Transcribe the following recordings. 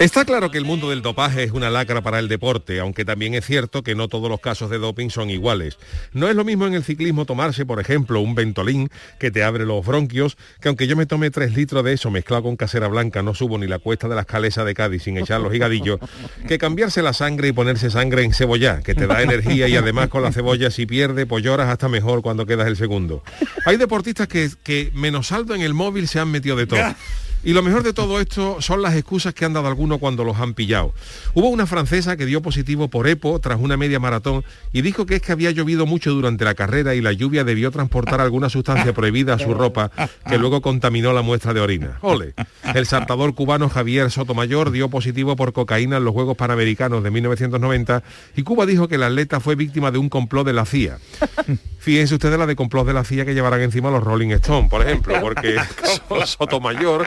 Está claro que el mundo del dopaje es una lacra para el deporte, aunque también es cierto que no todos los casos de doping son iguales. No es lo mismo en el ciclismo tomarse, por ejemplo, un ventolín que te abre los bronquios, que aunque yo me tome tres litros de eso mezclado con casera blanca, no subo ni la cuesta de las calesas de Cádiz sin echar los higadillos, que cambiarse la sangre y ponerse sangre en cebolla, que te da energía y además con la cebolla si pierde, pues lloras hasta mejor cuando quedas el segundo. Hay deportistas que, que menos saldo en el móvil se han metido de todo. Y lo mejor de todo esto son las excusas que han dado algunos cuando los han pillado. Hubo una francesa que dio positivo por EPO tras una media maratón y dijo que es que había llovido mucho durante la carrera y la lluvia debió transportar alguna sustancia prohibida a su ropa que luego contaminó la muestra de orina. Ole. El saltador cubano Javier Sotomayor dio positivo por cocaína en los Juegos Panamericanos de 1990 y Cuba dijo que el atleta fue víctima de un complot de la CIA. Fíjense ustedes la de complot de la CIA que llevarán encima los Rolling Stones, por ejemplo, porque Sotomayor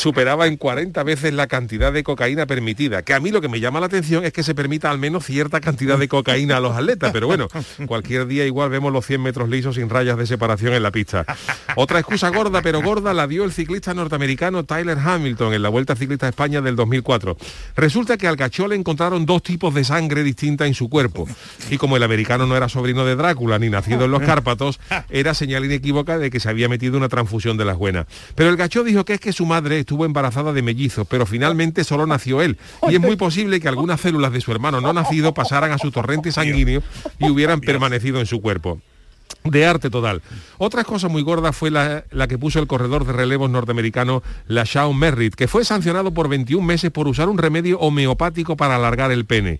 superaba en 40 veces la cantidad de cocaína permitida. Que a mí lo que me llama la atención es que se permita al menos cierta cantidad de cocaína a los atletas, pero bueno, cualquier día igual vemos los 100 metros lisos sin rayas de separación en la pista. Otra excusa gorda, pero gorda, la dio el ciclista norteamericano Tyler Hamilton en la Vuelta Ciclista a España del 2004. Resulta que al cachó le encontraron dos tipos de sangre distinta en su cuerpo. Y como el americano no era sobrino de Drácula ni nacido en los Cárpatos, era señal inequívoca de que se había metido una transfusión de las buenas. Pero el gachó dijo que es que su madre estuvo embarazada de mellizos, pero finalmente solo nació él. Y es muy posible que algunas células de su hermano no nacido pasaran a su torrente sanguíneo y hubieran permanecido en su cuerpo de arte total. Otra cosa muy gorda fue la, que puso el corredor de relevos norteamericano, la Shawn Merritt, que fue sancionado por 21 meses por usar un remedio homeopático para alargar el pene.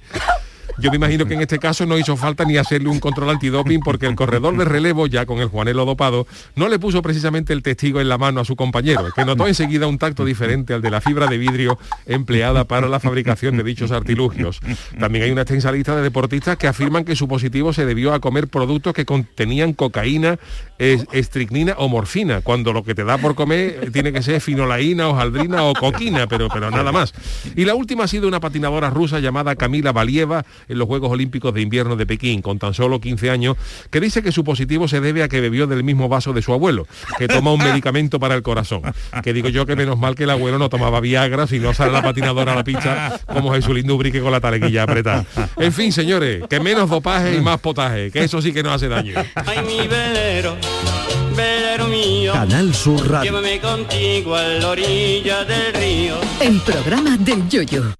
Yo me imagino que en este caso no hizo falta ni hacerle un control antidoping porque el corredor de relevo, ya con el Juanelo dopado, no le puso precisamente el testigo en la mano a su compañero, que notó enseguida un tacto diferente al de la fibra de vidrio empleada para la fabricación de dichos artilugios. También hay una extensa lista de deportistas que afirman que su positivo se debió a comer productos que contenían cocaína, estricnina o morfina, cuando lo que te da por comer tiene que ser finolaína, hojaldrina o coquina, pero, pero nada más. Y la última ha sido una patinadora rusa llamada Camila Valieva, en los Juegos Olímpicos de Invierno de Pekín, con tan solo 15 años, que dice que su positivo se debe a que bebió del mismo vaso de su abuelo, que toma un medicamento para el corazón. Que digo yo que menos mal que el abuelo no tomaba Viagra, si no sale la patinadora a la pista como Jesús Dubrique con la taleguilla apretada. En fin, señores, que menos dopaje y más potaje, que eso sí que no hace daño. Ay, mi velero, velero mío. Canal Sur Radio. Llévame contigo a la orilla del río. El programa del Yoyo.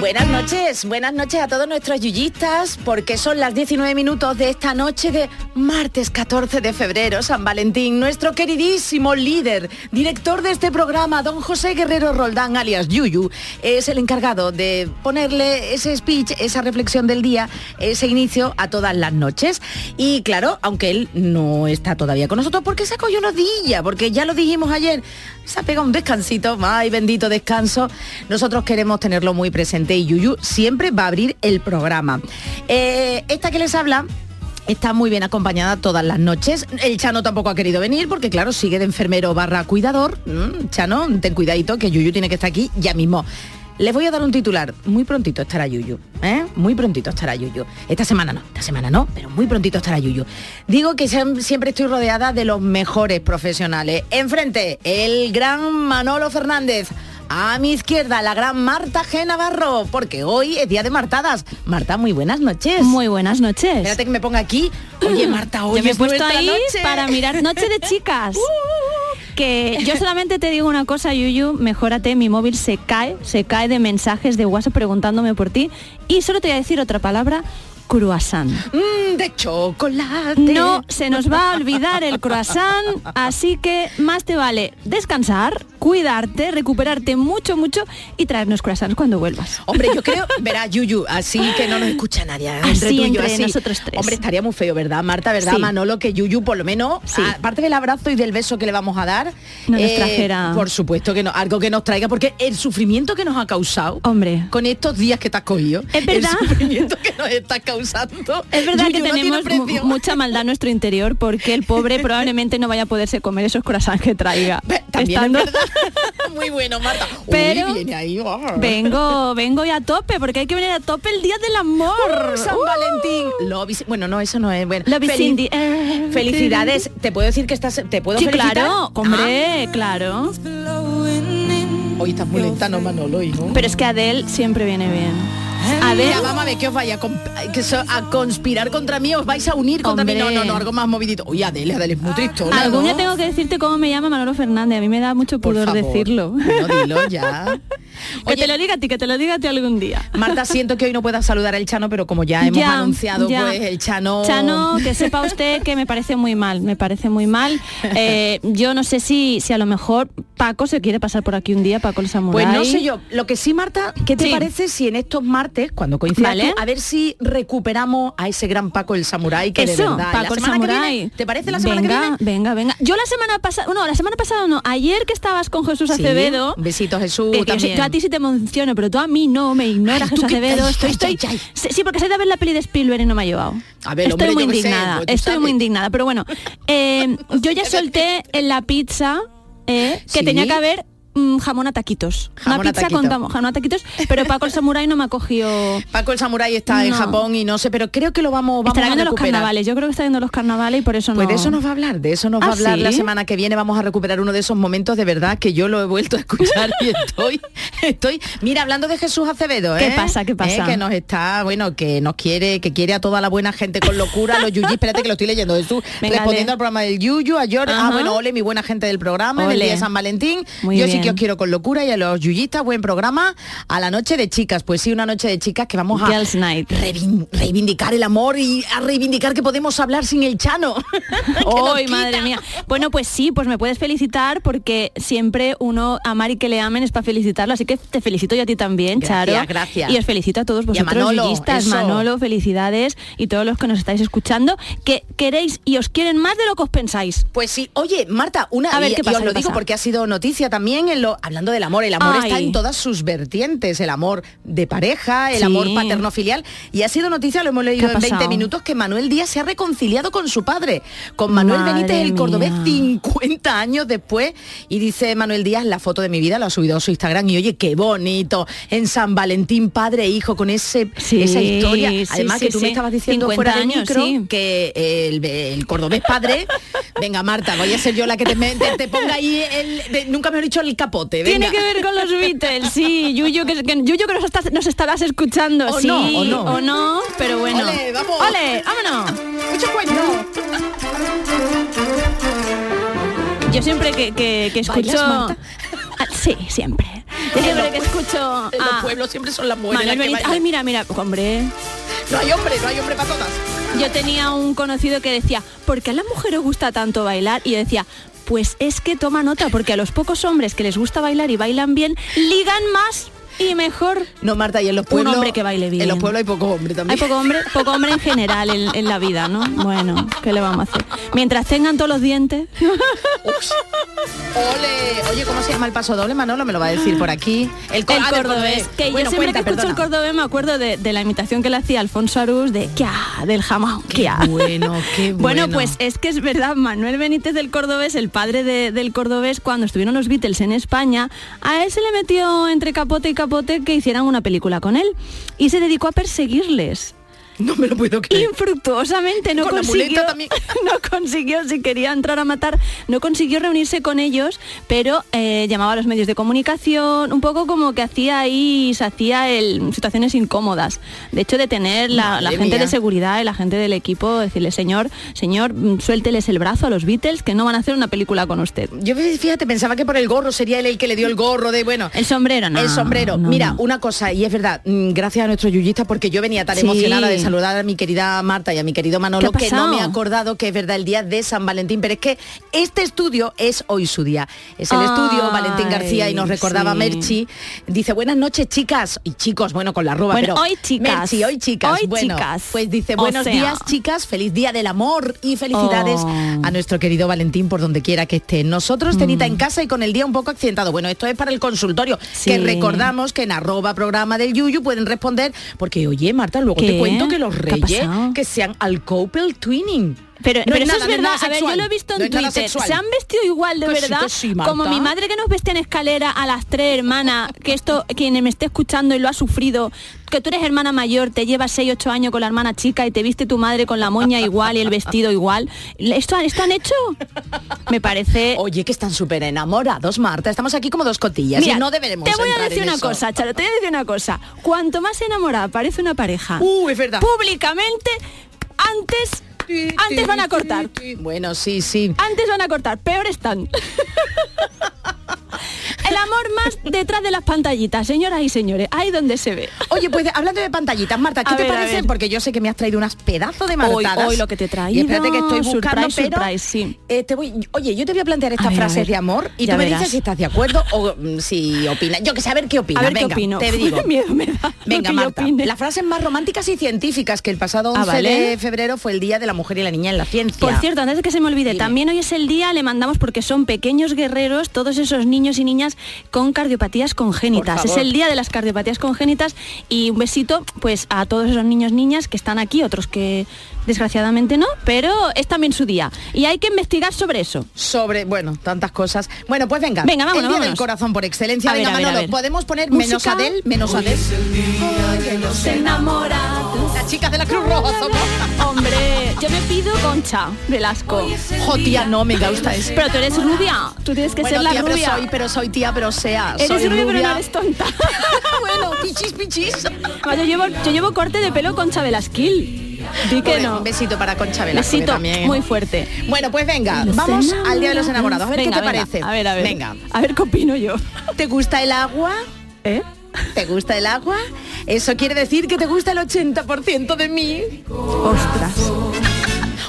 Buenas noches, buenas noches a todos nuestros yuyistas, porque son las 19 minutos de esta noche de martes 14 de febrero, San Valentín. Nuestro queridísimo líder, director de este programa, don José Guerrero Roldán, alias Yuyu, es el encargado de ponerle ese speech, esa reflexión del día, ese inicio a todas las noches. Y claro, aunque él no está todavía con nosotros, porque se cogió unos días, porque ya lo dijimos ayer, se ha pegado un descansito, ay bendito descanso. Nosotros queremos tenerlo muy presente y Yuyu siempre va a abrir el programa. Eh, esta que les habla está muy bien acompañada todas las noches. El Chano tampoco ha querido venir porque, claro, sigue de enfermero barra cuidador. Mm, Chano, ten cuidadito que Yuyu tiene que estar aquí ya mismo. Les voy a dar un titular. Muy prontito estará Yuyu. ¿eh? Muy prontito estará Yuyu. Esta semana no, esta semana no, pero muy prontito estará Yuyu. Digo que siem- siempre estoy rodeada de los mejores profesionales. Enfrente, el gran Manolo Fernández. A mi izquierda, la gran Marta G. Navarro, porque hoy es día de martadas. Marta, muy buenas noches. Muy buenas noches. Espérate que me ponga aquí. Oye, Marta, hoy Yo me he es puesto ahí noche. para mirar Noche de Chicas. que yo solamente te digo una cosa, Yuyu, mejórate, mi móvil se cae, se cae de mensajes de WhatsApp preguntándome por ti y solo te voy a decir otra palabra, croissant. Mm, de chocolate. No se nos va a olvidar el croissant, así que más te vale descansar, cuidarte, recuperarte mucho, mucho y traernos croissants cuando vuelvas. Hombre, yo creo, verá, Yuyu, así que no nos escucha nadie. ¿eh? Entre Así, tú y yo, así. nosotros tres. Hombre, estaría muy feo, ¿verdad, Marta? ¿Verdad, Sí. Manolo? Que Yuyu, por lo menos, Sí. aparte del abrazo y del beso que le vamos a dar, eh, No nos trajera- Por supuesto que no, algo que nos traiga, porque el sufrimiento que nos ha causado Hombre. con estos días que te has cogido, Es verdad. el sufrimiento que nos está causando. Es verdad Yuyu, que no tenemos mu- mucha maldad en nuestro interior porque el pobre probablemente no vaya a poderse comer esos croissants que traiga. También Estando- es verdad. Muy bueno, Marta. Uy, Pero viene ahí, oh. Vengo, vengo y a tope, porque hay que venir a tope el día del amor. Uh, San Uh. Valentín. Love is- bueno, no, eso no es bueno. Love is air. Felicidades. Te puedo decir que estás. Te puedo Sí, felicitar. claro, hombre, claro. Ah, hoy estás muy lenta, no Manolo. Pero es que Adele siempre viene bien. Adele, Mira, vamos a ver que os vaya a, a conspirar contra mí, os vais a unir contra mí. No, no, no, algo más movidito. Uy, Adele, Adele es muy tristona, algún ¿no? día tengo que decirte cómo me llama Manolo Fernández. A mí me da mucho Por pudor favor. decirlo. Bueno, dilo ya. que Oye, te lo diga a ti, que te lo diga a ti algún día. Marta, siento que hoy no puedas saludar al Chano, pero como ya hemos Ya, anunciado, ya. pues el Chano... Chano, que sepa usted que me parece muy mal, me parece muy mal. Eh, yo no sé si, si a lo mejor Paco se quiere pasar por aquí un día, Paco el Samurai. Pues no sé yo, lo que sí, Marta, ¿qué te Sí. parece si en estos martes, cuando coincidas Vale. a ver si recuperamos a ese gran Paco el Samurái que de Eso, verdad... Paco el viene, ¿Te parece la semana venga, que viene? Venga, venga. Yo la semana pasada, no, la semana pasada no, ayer que estabas con Jesús Sí, Acevedo. un besito, Jesús, que- también. yo a ti sí te emociono, pero tú a mí no, me ignora Ay, ¿tú Jesús Acevedo. estoy, estoy, ay, ay. Sí, sí, porque soy de ver la peli de Spielberg y no me ha llevado. A ver, estoy hombre, muy sé, indignada, pues estoy muy indignada. Pero bueno, eh, yo ya solté en la pizza eh, que Sí. tenía que haber mm, jamón a taquitos. Jamón Una pizza taquito. con jamón a taquitos, pero Paco el Samurai no me ha cogido... Paco el Samurái está en. Japón y no sé, pero creo que lo vamos, vamos Estará a viendo los carnavales, yo creo que está viendo los carnavales y por eso Pues no... de eso nos va a hablar, de eso nos va a ¿Ah, hablar la semana que viene. Vamos a recuperar uno de esos momentos de verdad que yo lo he vuelto a escuchar y estoy, estoy. Mira, hablando de Jesús Acevedo, ¿Qué ¿eh? pasa, qué pasa? Eh, Que nos está, bueno, que nos quiere, que quiere a toda la buena gente con locura, los Yuyi, espérate que lo estoy leyendo, Jesús, Venga, respondiendo al programa del Yuyu, a George, ah, bueno, ole, mi buena gente del programa, en el día de San Valentín. Muy yo sí que os quiero con locura y a los Yuyistas, buen programa. A la noche de chicas, pues sí, una noche de chicas que vamos a Girls Night. reivin- reivindicar el amor y a reivindicar que podemos hablar sin el Chano. ¡Ay, madre mía! Bueno, pues sí, pues me puedes felicitar porque siempre uno amar y que le amen es para felicitarlo, así que te felicito yo a ti también, Gracias, Charo. gracias. Y os felicito a todos a vosotros, Manolo, yuyistas, eso. Manolo, felicidades y todos los que nos estáis escuchando, que queréis y os quieren más de lo que os pensáis. Pues sí, oye, Marta, una A ver, y- ¿qué y pasa, os lo digo pasa? porque ha sido noticia también en lo hablando del amor, el amor Ay. está en todas sus vertientes, el amor de pareja, el Sí. amor paterno filial y ha sido noticia, lo hemos ¿Qué leído en 20 pasado? minutos que Manuel Díaz se ha reconciliado con su padre, con Manuel Madre Benítez el cordobés mía. 50 años después y dice Manuel Díaz la foto de mi vida lo ha subido a su Instagram y oye qué bonito en San Valentín padre e hijo con ese Sí, esa historia. Además sí, que tú me estabas diciendo 50 fuera de años, micro sí. que el, el cordobés padre, venga Marta, voy a ser yo la que te, me- te- te ponga ahí el, de- nunca me he dicho el capote, venga. Tiene que ver con los Beatles, sí. Yuyu, que, que, Yuyu, que nos, estás- nos estarás escuchando, O sí. no, o no. o no, pero bueno. Ole, vamos. Ole, vámonos. Mucho cuento. Yo siempre que, que, que escucho... Ah, sí, siempre. Yo siempre que escucho... En los pueblos siempre son las mujeres Manuel. Ay, mira, mira, hombre. No hay hombre, no hay hombre para todas. Yo tenía un conocido que decía, ¿por qué a las mujeres os gusta tanto bailar? Y yo decía, pues es que toma nota, porque a los pocos hombres que les gusta bailar y bailan bien, ligan más y mejor. No, Marta, y en los Un pueblos... hombre que baile bien. En los pueblos hay poco hombre Hay también. poco hombre, poco hombre en general en, en la vida, ¿no? Bueno, ¿qué le vamos a hacer? Mientras tengan todos los dientes. Ups. Ole, oye, ¿cómo se llama el paso doble, Manolo? Me lo va a decir por aquí. El, cor- El ah, cordobés, que Bueno, yo siempre cuenta, que escucho el cordobés me acuerdo de, de la imitación que le hacía Alfonso Arús de ¡Kia! del jamón, ¡Kia! bueno, qué bueno. pues es que es verdad, Manuel Benítez del Cordobés, el padre de- del Cordobés, cuando estuvieron los Beatles en España, a él se le metió entre capote y capote que hicieran una película con él y se dedicó a perseguirles. No me lo puedo creer. infructuosamente no Con consiguió, no consiguió, si quería entrar a matar, no consiguió reunirse con ellos, pero eh, llamaba a los medios de comunicación, un poco como que hacía ahí, se hacía el, situaciones incómodas. De hecho, de tener la, gente mía. de seguridad y la gente del equipo, decirle, señor, señor, mm, suélteles el brazo a los Beatles que no van a hacer una película con usted. Yo fíjate, pensaba que por el gorro sería él el que le dio el gorro de bueno. El sombrero, no. el sombrero. no, Mira, no. una cosa, y es verdad, mm, gracias a nuestro yuyista, porque yo venía tan Sí. emocionada de saludar a mi querida Marta y a mi querido Manolo, ¿Qué ha que no me he acordado que es verdad el día de San Valentín, pero es que este estudio es hoy su día. Es el Ay, estudio Valentín García y nos recordaba sí. Merchi. Dice, buenas noches, chicas. Y chicos, bueno, con la arroba, Bueno, pero hoy chicas. Merchi, hoy chicas. Hoy bueno, chicas. pues dice, O buenos sea. días, chicas, feliz día del amor y felicidades Oh. a nuestro querido Valentín por donde quiera que esté. Nosotros, Tenita, Mm. en casa y con el día un poco accidentado. Bueno, esto es para el consultorio, Sí. que recordamos que en arroba programa del Yuyu pueden responder, porque oye, Marta, luego te cuento que los ¿Qué ha reyes que sean al couple twinning. Pero, No pero es eso nada, es no es verdad. a ver, yo lo he visto en Twitter. Se han vestido igual de Que sí, verdad. sí, como mi madre que nos vestía en escalera a las tres hermanas, que esto, quien me esté escuchando y lo ha sufrido, que tú eres hermana mayor, te llevas 6, 8 años con la hermana chica y te viste tu madre con la moña igual y el vestido igual. ¿Esto, esto han hecho? Me parece... Oye, que están súper enamorados, Marta. Estamos aquí como dos cotillas Mira, y no deberemos te voy a decir una eso. cosa, Charo, te voy a decir una cosa. Cuanto más enamorada parece una pareja, Uh, es verdad. públicamente, antes, antes van a cortar. Bueno, sí, sí. Antes van a cortar, peor están. El amor más detrás de las pantallitas, señoras y señores, ahí donde se ve. Oye, pues hablando de pantallitas, Marta, ¿qué A te ver, parece? Porque yo sé que me has traído unas pedazos de martadas. hoy lo que te he Y espérate que estoy buscando, surprise, pero surprise, sí. eh, te voy, oye, yo te voy a plantear estas A frases ver. de amor y Ya tú me verás. dices si estás de acuerdo o mm, si opinas. Yo que sé, a ver qué opinas. A ver qué Venga, opino. Te digo. Miedo me da lo Venga, Marta, las frases más románticas y científicas que el pasado 11 Ah, ¿vale? de febrero fue el Día de la Mujer y la Niña en la Ciencia. Por cierto, antes de que se me olvide, Dime. también hoy es el día, le mandamos porque son pequeños guerreros, todos esos niños y niñas con cardiopatías congénitas. Es el día de las cardiopatías congénitas y un besito pues a todos esos niños niñas que están aquí, otros que desgraciadamente no, pero es también su día. Y hay que investigar sobre eso. sobre, bueno, tantas cosas. Bueno, pues venga. Venga, vámonos, El día del vámonos. corazón por excelencia. A ver, venga, a ver, a Manolo, ver. podemos poner menos ¿Música? Adel, menos Adel. Las chicas de la Cruz Roja somos. Hombre, me pido Concha Velasco. Jo, tía, no me gusta eso. Pero tú eres rubia, tú tienes que bueno, ser la tía, rubia. pero soy, pero soy tía, pero sea. eres soy rubia, pero no eres tonta. bueno, pichis, pichis. No, yo, llevo, yo llevo corte de pelo Concha Velasquil. Di que no. Un besito para Concha Velasco, Besito también. muy fuerte. Bueno, pues venga, vamos al Día de los Enamorados. A ver Venga, qué te venga. parece. A ver, a ver. Venga. A ver qué opino yo. ¿Te gusta el agua? ¿Eh? ¿Te gusta el agua? Eso quiere decir que te gusta el 80% de mí. Ostras.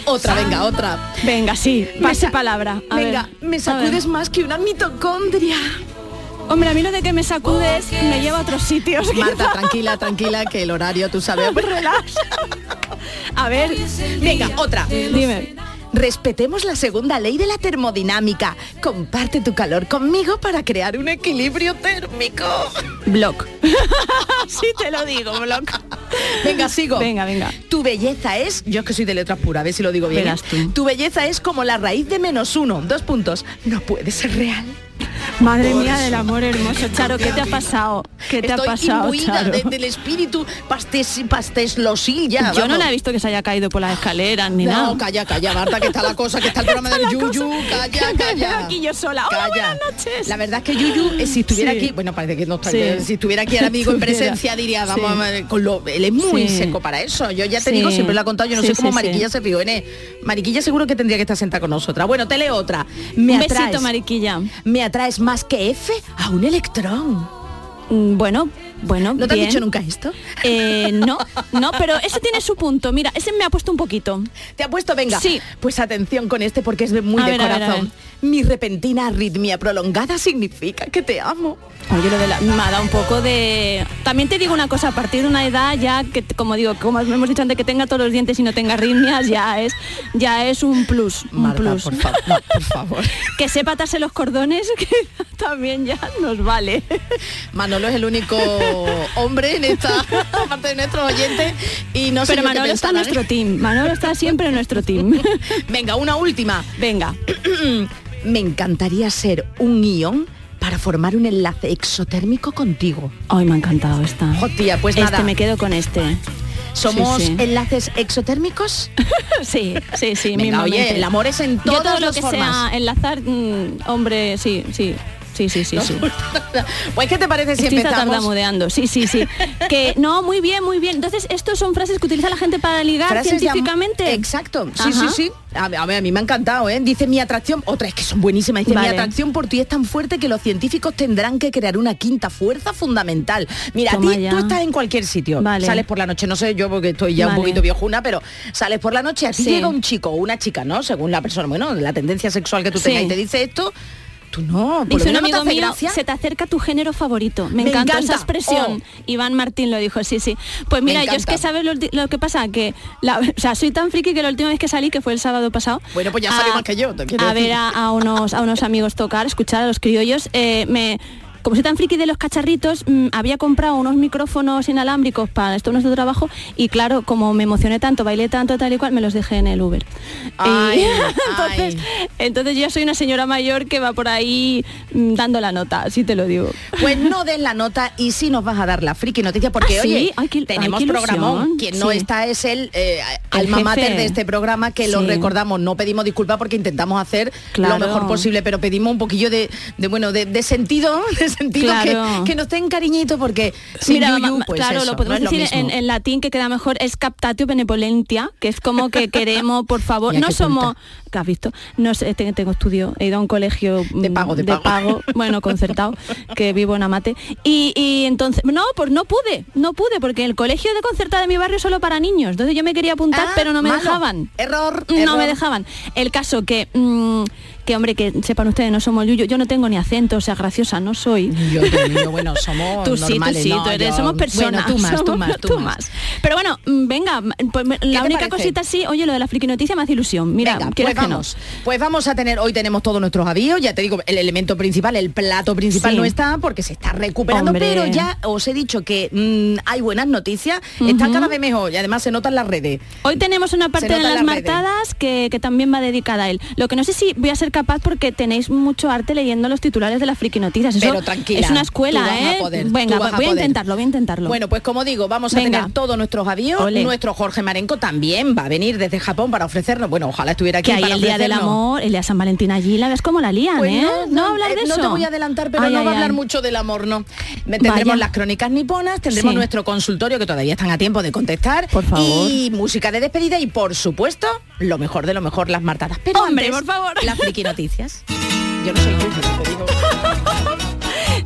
Otra, venga, otra. Venga, sí, pase palabra. A venga, ver. me sacudes más que una mitocondria. Hombre, a mí lo de que me sacudes me lleva a otros sitios. Marta, tranquila, tranquila, que el horario, tú sabes. Relax. A ver, Venga, otra. dime. Respetemos la segunda ley de la termodinámica. Comparte tu calor conmigo para crear un equilibrio térmico. Block. sí te lo digo, block. Venga, sigo. Venga, venga. Tu belleza es, yo es que soy de letras puras, a ver si lo digo bien. Verás tú. Tu belleza es como la raíz de menos uno. Dos puntos. No puede ser real. Madre mía del amor hermoso, Charo, ¿qué te ha pasado? ¿Qué te Estoy ha pasado, Charo? de- del espíritu pastes, pasteslosil ya. Yo no la he visto que se haya caído por las escaleras ni No, nada. calla, calla, Marta, que está la cosa, que está el programa del Yuyu, cosa. calla, calla. aquí yo sola. Hola, buenas noches. La verdad es que Yuyu, eh, si estuviera Sí. aquí, bueno, parece que no está, Sí. si estuviera aquí ahora mismo en presencia, diría, vamos, Sí. a ver, con lo, él es muy seco para eso. Yo ya te digo, siempre lo ha contado, yo no sé cómo Mariquilla se fijó en él. Mariquilla seguro que tendría que estar sentada con nosotras. Bueno, te leo otra. Me Un atraes, besito, Mariquilla. Me atraes más que F a un electrón. Mm, Bueno, bueno, ¿No te bien. han dicho nunca esto? Eh, no, no, pero ese tiene su punto. Mira, ese me ha puesto un poquito. ¿Te ha puesto? Venga. Sí. Pues atención con este porque es muy A de ver, a ver, a corazón. ver. Mi repentina arritmia prolongada significa que te amo. Oye, lo de la, me ha dado un poco de... También te digo una cosa, a partir de una edad ya que, como digo, como hemos dicho antes, que tenga todos los dientes y no tenga arritmias, ya es, ya es un plus, un Marta, plus. por no, por favor. Que sepa atarse los cordones, que también ya nos vale. Manolo es el único hombre en esta parte de nuestros oyentes y no sé Pero Manolo está en nuestro team. Manolo está siempre en nuestro team. ¿eh? Venga, una última. Venga. Me encantaría ser un ión para formar un enlace exotérmico contigo. Ay, me ha encantado esta. Jo, tía, pues este nada. me quedo con este. ¿Somos sí. enlaces exotérmicos? sí, sí, sí. Venga, oye, el amor es en Yo todo lo las que formas. sea enlazar, mm, hombre, sí, sí. Sí, sí, sí, sí. Pues, ¿qué te parece si Estoy empezamos? tartamudeando, sí, sí, sí. que no, muy bien, muy bien. Entonces, estos son frases que utiliza la gente para ligar Frases de científicamente. Exacto, sí, sí, Ajá. sí. A, a a mí me ha encantado, ¿eh? Dice mi atracción, otra es que son buenísimas, dice Vale. mi atracción por ti es tan fuerte que los científicos tendrán que crear una quinta fuerza fundamental. Mira, a ti tú estás en cualquier sitio, Vale. sales por la noche, no sé yo porque estoy ya un poquito viejuna, pero sales por la noche, a ti Sí. llega un chico o una chica, ¿no? Según la persona, bueno, la tendencia sexual que tú Sí. tengas y te dice esto, tú no, Dice un no amigo mío, gracia. se te acerca tu género favorito. Me, Me encanta, encanta. esa expresión. Oh. Iván Martín lo dijo, sí, sí. Pues mira, yo es que sabes lo, lo que pasa, que la, o sea, soy tan friki que la última vez que salí, que fue el sábado pasado. Bueno, pues ya salió más que yo, te A decir. ver a, a unos, a unos amigos tocar, escuchar a los criollos, eh, me como soy tan friki de los cacharritos, mm, había comprado unos micrófonos inalámbricos para esto nuestro trabajo y claro, como me emocioné tanto, bailé tanto, tal y cual, me los dejé en el Uber. Ay, entonces, ay. entonces yo soy una señora mayor que va por ahí mm, dando la nota, así te lo digo. Pues no den la nota y sí nos vas a dar la friki noticia porque ¿Ah, sí? oye, Ay, qué- tenemos programón. Quien no está es el, eh, El alma jefe. mater de este programa que lo recordamos. No pedimos disculpas porque intentamos hacer Claro. lo mejor posible, pero pedimos un poquillo de, de, bueno, de, de sentido, de sentido Claro. que, que nos den cariñito porque sin Mira, yuyu, pues claro, eso, lo podemos no decir en, latín que queda mejor, es captatio benevolentia, que es como que queremos, por favor, no somos. ¿qué has visto? No sé, te- tengo estudio, he ido a un colegio De mm, pago, de pago. bueno, concertado, que vivo en Amate. Y, y entonces, no, pues no pude, no pude, porque el colegio de concertada de mi barrio es solo para niños. Entonces yo me quería apuntar, Ah, pero no me malo. dejaban. Error, No error. me dejaban. El caso que, mm, que hombre, que sepan ustedes, no somos yuyo, yo no tengo ni acento, o sea, graciosa no soy. Yo, mío, bueno, somos Tú sí, tú normales, sí, no, tú eres, yo- somos personas. Bueno, tú más, tú más, tú, más. Pero bueno, mm, venga, mm, pues la única parece? cosita sí, oye, lo de la friki noticia me hace ilusión. Mira, Venga, pues que no. vamos. Pues vamos a tener, hoy tenemos todos nuestros avíos, ya te digo, el elemento principal, el plato principal Sí. no está porque se está recuperando, Hombre. pero ya os he dicho que mm, hay buenas noticias, está Ujú. cada vez mejor y además se nota en las redes. Hoy tenemos una parte de las las martadas que, que también va dedicada a él. Lo que no sé si voy a ser capaz porque tenéis mucho arte leyendo los titulares de las friki noticias. Eso Pero tranquila, Es una escuela, a ¿eh? poder, Venga, a voy a poder. intentarlo, voy a intentarlo. Bueno, pues como digo, vamos a tener todos nuestros avíos. Nuestro Jorge Marenco también va a venir desde Japón para ofrecernos, bueno, ojalá estuviera aquí que hay para el día del amor, el día de San Valentín allí, la ves como la lían, Pues ¿eh? no, hablar eh, de no eso. te voy a adelantar, pero Ay, no ay, va a hablar ay. mucho del amor, no. Tendremos Vaya. las crónicas niponas, tendremos Sí. nuestro consultorio que todavía están a tiempo de contestar. Por favor. Y música de despedida y por supuesto, lo mejor de lo mejor, las martadas. Pero Hombre, antes, por favor. friki noticias.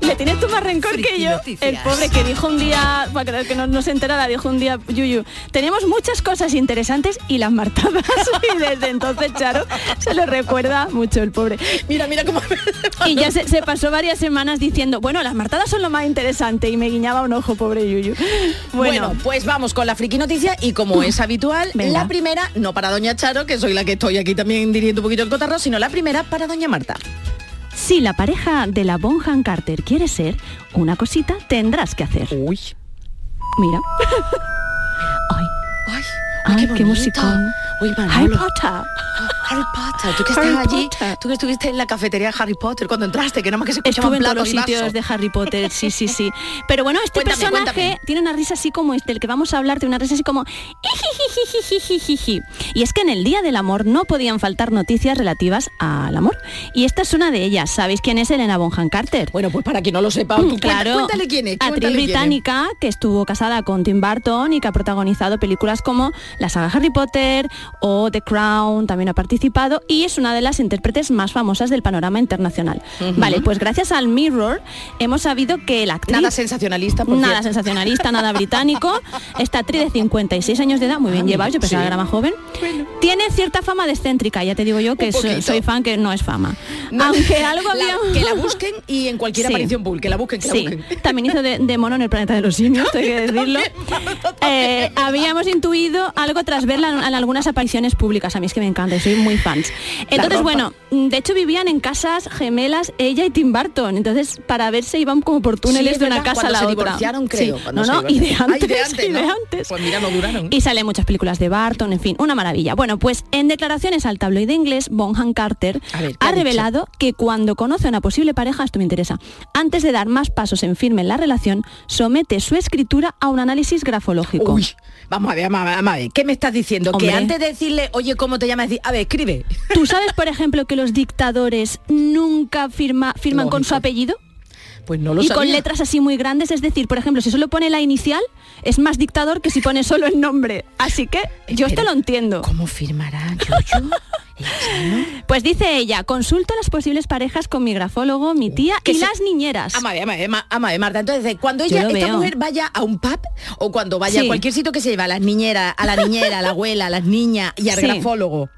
Le tienes tú más rencor Friki que yo. noticias. El pobre que dijo un día, para creer que no, no se enterara, dijo un día, Yuyu, tenemos muchas cosas interesantes y las martadas. y desde entonces, Charo, se lo recuerda mucho el pobre. Mira, mira cómo Y ya se, se pasó varias semanas diciendo, bueno, las martadas son lo más interesante y me guiñaba un ojo, pobre Yuyu. Bueno, Bueno, pues vamos con la friki noticia y como es habitual, Venga. la primera, no para Doña Charo, que soy la que estoy aquí también dirigiendo un poquito el cotarro, sino la primera para Doña Marta. Si la pareja de la Bonham Carter quiere ser, una cosita tendrás que hacer. Uy. Mira. Ay, Ay, ay, qué, musicón. Uy, Harry. Potter. Harry Potter, tú que Harry estás allí, Potter. tú que estuviste en la cafetería de Harry Potter cuando entraste, que no más que se escuchaban Estuve en todos los sitios de Harry Potter, sí, sí, sí. Pero bueno, este Cuéntame, personaje cuéntame. tiene una risa así como este, el que vamos a hablar, tiene una risa así como... Y es que en el Día del Amor no podían faltar noticias relativas al amor. Y esta es una de ellas. ¿Sabéis quién es Elena Bonham Carter? Bueno, pues para quien no lo sepa, tú Claro, cuéntale quién es. actriz cuéntale quién es. británica que estuvo casada con Tim Burton y que ha protagonizado películas como la saga Harry Potter o The Crown, también ha participado y es una de las intérpretes más famosas del panorama internacional. Vale, pues gracias al Mirror hemos sabido que la actriz Nada sensacionalista, por nada cierto. sensacionalista, nada británico. Esta actriz de 56 años de edad, muy bien Ah, llevado, yo pensaba sí. que era más joven. Tiene cierta fama de excéntrica, ya te digo yo que soy fan que no es fama. No, Aunque algo la- había... que la busquen y en cualquier Sí. aparición pública, que la busquen, que Sí, la busquen. también hizo de, de mono en el planeta de los simios, hay que decirlo. Eh, habíamos intuido algo tras verla en, en algunas apariciones públicas. A mí es que me encanta, soy muy fans. Entonces, bueno, mm, de hecho vivían en casas gemelas ella y Tim Burton. Entonces, para verse iban como por túneles es de una casa a la se otra. creo, Sí. No, se no, y de antes, Ay, de antes, y de ¿no? Pues mira, no duraron. Y salen muchas películas de Barton, en fin, una maravilla. Bueno, pues en declaraciones al tabloide inglés, Bonham Carter A ver, ¿qué ha revelado que cuando conoce a una posible pareja, esto me interesa, antes de dar más pasos en firme en la relación, somete su escritura a un análisis grafológico. Uy, vamos a ver, vamos a ver, vamos a ver. ¿Qué me estás diciendo? Hombre. Que antes de decirle, oye, ¿cómo te llamas? Decir, a ver, escribe. ¿Tú sabes, por ejemplo, que los dictadores nunca firma, firman con su apellido? Pues no lo y con letras así muy grandes, es decir, por ejemplo, si solo pone la inicial, es más dictador que si pone solo el nombre. Así que yo esto lo entiendo. ¿Cómo firmará Yuyu? Pues dice ella, consulto las posibles parejas con mi grafólogo, mi tía y se- las niñeras. Ama, ama, ama, ama, ama, Marta. Entonces, cuando ella, esta veo. mujer vaya a un pub o cuando vaya Sí. a cualquier sitio que se lleva a las niñeras, a la niñera, a la abuela, a las niñas y al Sí. grafólogo.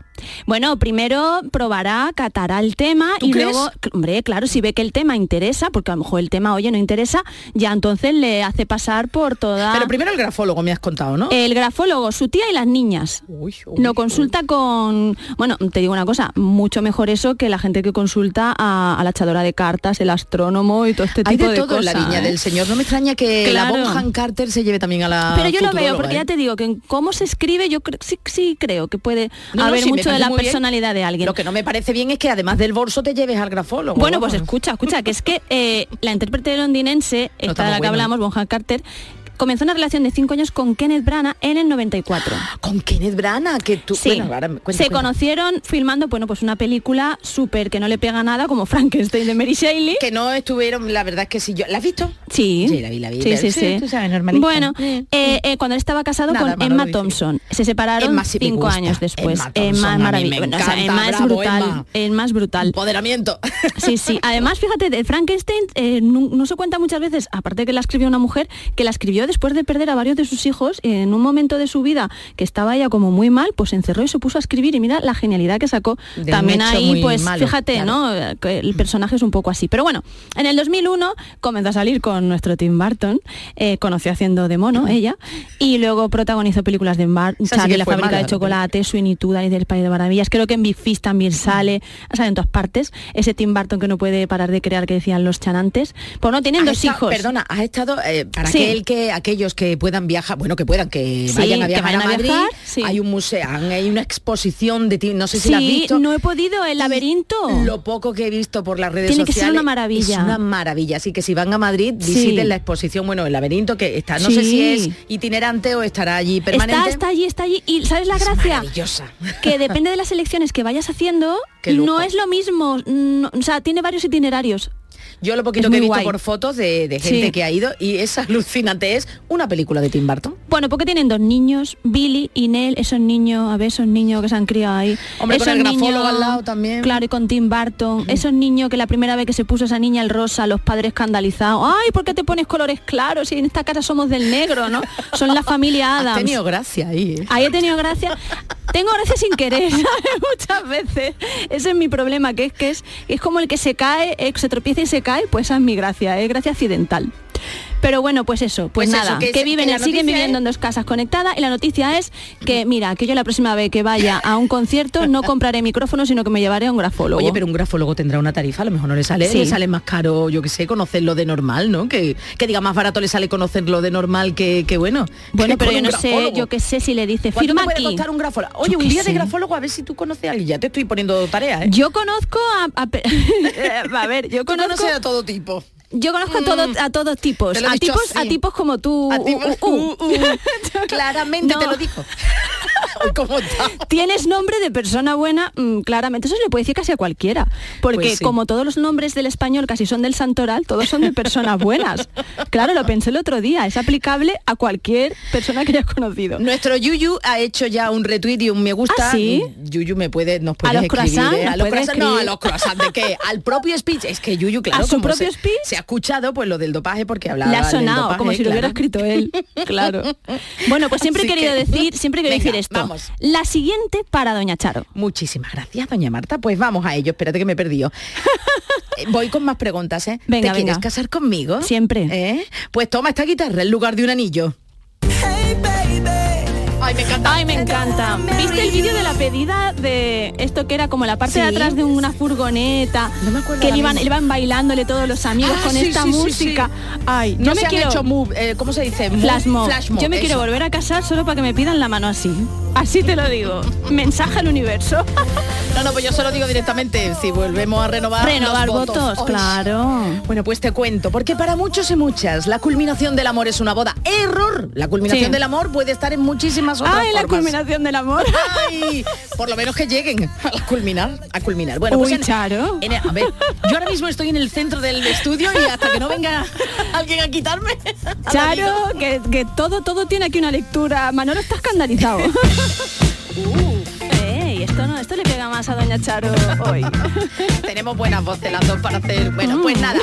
Bueno, primero probará, catará el tema ¿Tú y crees? luego, hombre, claro, si ve que el tema interesa, porque a lo mejor el tema, oye, no interesa, ya entonces le hace pasar por toda... Pero primero el grafólogo me has contado, ¿no? El grafólogo, su tía y las niñas. Uy, uy, Lo uy. consulta con, bueno, te digo una cosa, mucho mejor eso que la gente que consulta a, a la echadora de cartas, el astrónomo y todo este Hay tipo de de, todo en la cosas, viña ¿eh? del señor. No me extraña que Claro. la Bonham Carter se lleve también a la Pero yo lo veo, porque ¿eh? ya te digo que en cómo se escribe, yo sí, sí creo que puede No, haber mucho de la bien. personalidad de alguien. Lo que no me parece bien es que además del bolso te lleves al grafólogo. Bueno, pues escucha, escucha, que es que eh, la intérprete londinense, esta de la que hablamos, Bonham Carter, comenzó una relación de cinco años con Kenneth Branagh en el 94. Con Kenneth Branagh, que tú... Sí, Bueno, ahora me- cuenta, se cuenta. conocieron filmando, bueno, pues una película súper que no le pega nada, como Frankenstein de Mary Shelley. Que no estuvieron, la verdad es que sí. Yo, ¿La has visto? Sí. Sí, la vi, la vi, Sí, sí, sí, sí. tú sabes, normalita. Bueno, Eh, eh, cuando él estaba casado Nada, con Emma. Thompson, se separaron Emma cinco años después. Emma Thompson, Bueno, o sea, Emma es brutal. Emma. Emma es brutal. Empoderamiento. Sí, sí. Además, fíjate, de Frankenstein eh, no, no se cuenta muchas veces, aparte de que la escribió una mujer, que la escribió después de perder a varios de sus hijos en un momento de su vida que estaba ella como muy mal, pues se encerró y se puso a escribir y mira la genialidad que sacó. De También ahí, pues malo, fíjate, claro. ¿no? Que el personaje es un poco así. Pero bueno, en el 2001 comenzó a salir con nuestro Tim Burton, eh, conoció haciendo de mono ella, y luego protagonizó películas de Bar sí Charlie, la fábrica mala, de la chocolate, Sweeney Todd, Alice del País de Maravillas. Creo que en Big Fish también sale, sale en todas partes. Ese Tim Burton que no puede parar de crear, que decían los chanantes. Pues no, tienen dos estado- hijos. Perdona, has estado eh, para Sí. aquel que aquellos que puedan viajar, bueno, que puedan que Sí, vayan a viajar vayan a a Madrid, viajar, sí. hay un museo, hay una exposición de ti, no sé si la has visto. no he podido, el laberinto. Lo poco que he visto por las redes Tiene que ser sociales una maravilla. Es una maravilla, así que si van a Madrid, visiten la exposición, bueno, el laberinto que está, no sé si es itinerante o estará allí permanente. Está, está allí, está allí. Y ¿sabes la Es gracia? maravillosa. Que depende de las elecciones que vayas haciendo, no es lo mismo. no- o sea, tiene varios itinerarios. Yo lo poquito que he visto guay. por fotos de, de gente Sí. que ha ido y es alucinante, es una película de Tim Burton. Bueno, porque tienen dos niños, Billy y Nell, esos niños, a ver, esos niños que se han criado ahí. Hombre, con esos el grafólogo al lado también. Claro, y con Tim Burton. Esos niños que la primera vez que se puso esa niña el rosa, los padres escandalizados. Ay, ¿por qué te pones colores claros? Si en esta casa somos del negro, ¿no? Son la familia Has Adams. tenido gracia ahí, ¿eh? Ahí he tenido gracia. Tengo gracia sin querer. Muchas veces. Ese es mi problema, que es que es, es como el que se cae, eh, se tropieza y se cae, pues esa es mi gracia, es gracia accidental. Pero bueno, pues eso, pues, Pues eso, nada, que que, viven, que siguen viviendo es- en dos casas conectadas y la noticia es que, mira, que yo la próxima vez que vaya a un concierto no compraré micrófono, sino que me llevaré a un grafólogo. Oye, pero un grafólogo tendrá una tarifa, a lo mejor no le sale, Sí. le sale más caro, yo que sé, conocerlo de normal, ¿no? Que, que diga más barato le sale conocerlo de normal que, que bueno. bueno, que pero yo no sé, yo qué sé si le dice, ¿Cuánto firma te puede aquí. costar un grafólogo? Oye, Yo un día de grafólogo, a ver si tú conoces a alguien. Ya te estoy poniendo tarea, ¿eh? Yo conozco a, a a ver, yo conozco a todo tipo. Yo conozco a todos a todos tipos, a tipos así. a tipos como tú. A uh, tipo- uh, uh. uh. Claramente No. te lo digo. ¿Cómo está? Tienes nombre de persona buena, mm, claramente. Eso se le puede decir casi a cualquiera. Porque Pues sí. como todos los nombres del español casi son del santoral, todos son de personas buenas. Claro, lo pensé el otro día. Es aplicable a cualquier persona que hayas conocido. Nuestro Yuyu ha hecho ya un retweet y un me gusta. ¿Ah, sí? Yuyu me puede, nos puede escribir. ¿eh? A los puede croissants, no, a los croissants de qué? Al propio speech. Es que Yuyu, claro, ¿A su propio se, speech? se ha escuchado pues lo del dopaje porque hablaba Le ha sonado, dopaje, como si lo hubiera escrito él. Claro. Bueno, pues siempre he querido que- decir, siempre he querido Venga, decir esto. Vamos. La siguiente para Doña Charo. Muchísimas gracias, doña Marta. Pues vamos a ello. Espérate que me he perdido. Eh, Voy con más preguntas, ¿eh? Venga, ¿Te quieres venga. casar conmigo? Siempre. ¿Eh? Pues toma esta guitarra en lugar de un anillo. Ay, me encanta Ay, me encanta. ¿Viste el vídeo de la pedida de esto que era como la parte de atrás de una furgoneta? No me acuerdo que le iban, iban bailándole todos los amigos Ah, con sí, esta sí, música. sí. Ay, No yo se me han quiero hecho move, eh, ¿cómo se dice? Move, Flash mob. flash mob, Yo me quiero volver a casar solo para que me pidan la mano así. Así te lo digo. Mensaje al universo. No, no, pues yo solo digo directamente, si volvemos a renovar Renovar los votos, claro. Bueno, pues te cuento, porque para muchos y muchas la culminación del amor es una boda. ¡Error! La culminación Sí. del amor puede estar en muchísimas otras Ay, la formas. culminación del amor. Ay, por lo menos que lleguen a culminar, a culminar. Bueno, Uy, pues en- Charo. en- a ver, yo ahora mismo estoy en el centro del estudio y hasta que no venga alguien a quitarme. la. Charo, que, que todo, todo tiene aquí una lectura. Manolo está escandalizado. Ooh. Esto no, esto le pega más a Doña Charo hoy. Tenemos buenas voces las dos para hacer. Bueno, Mm. pues nada,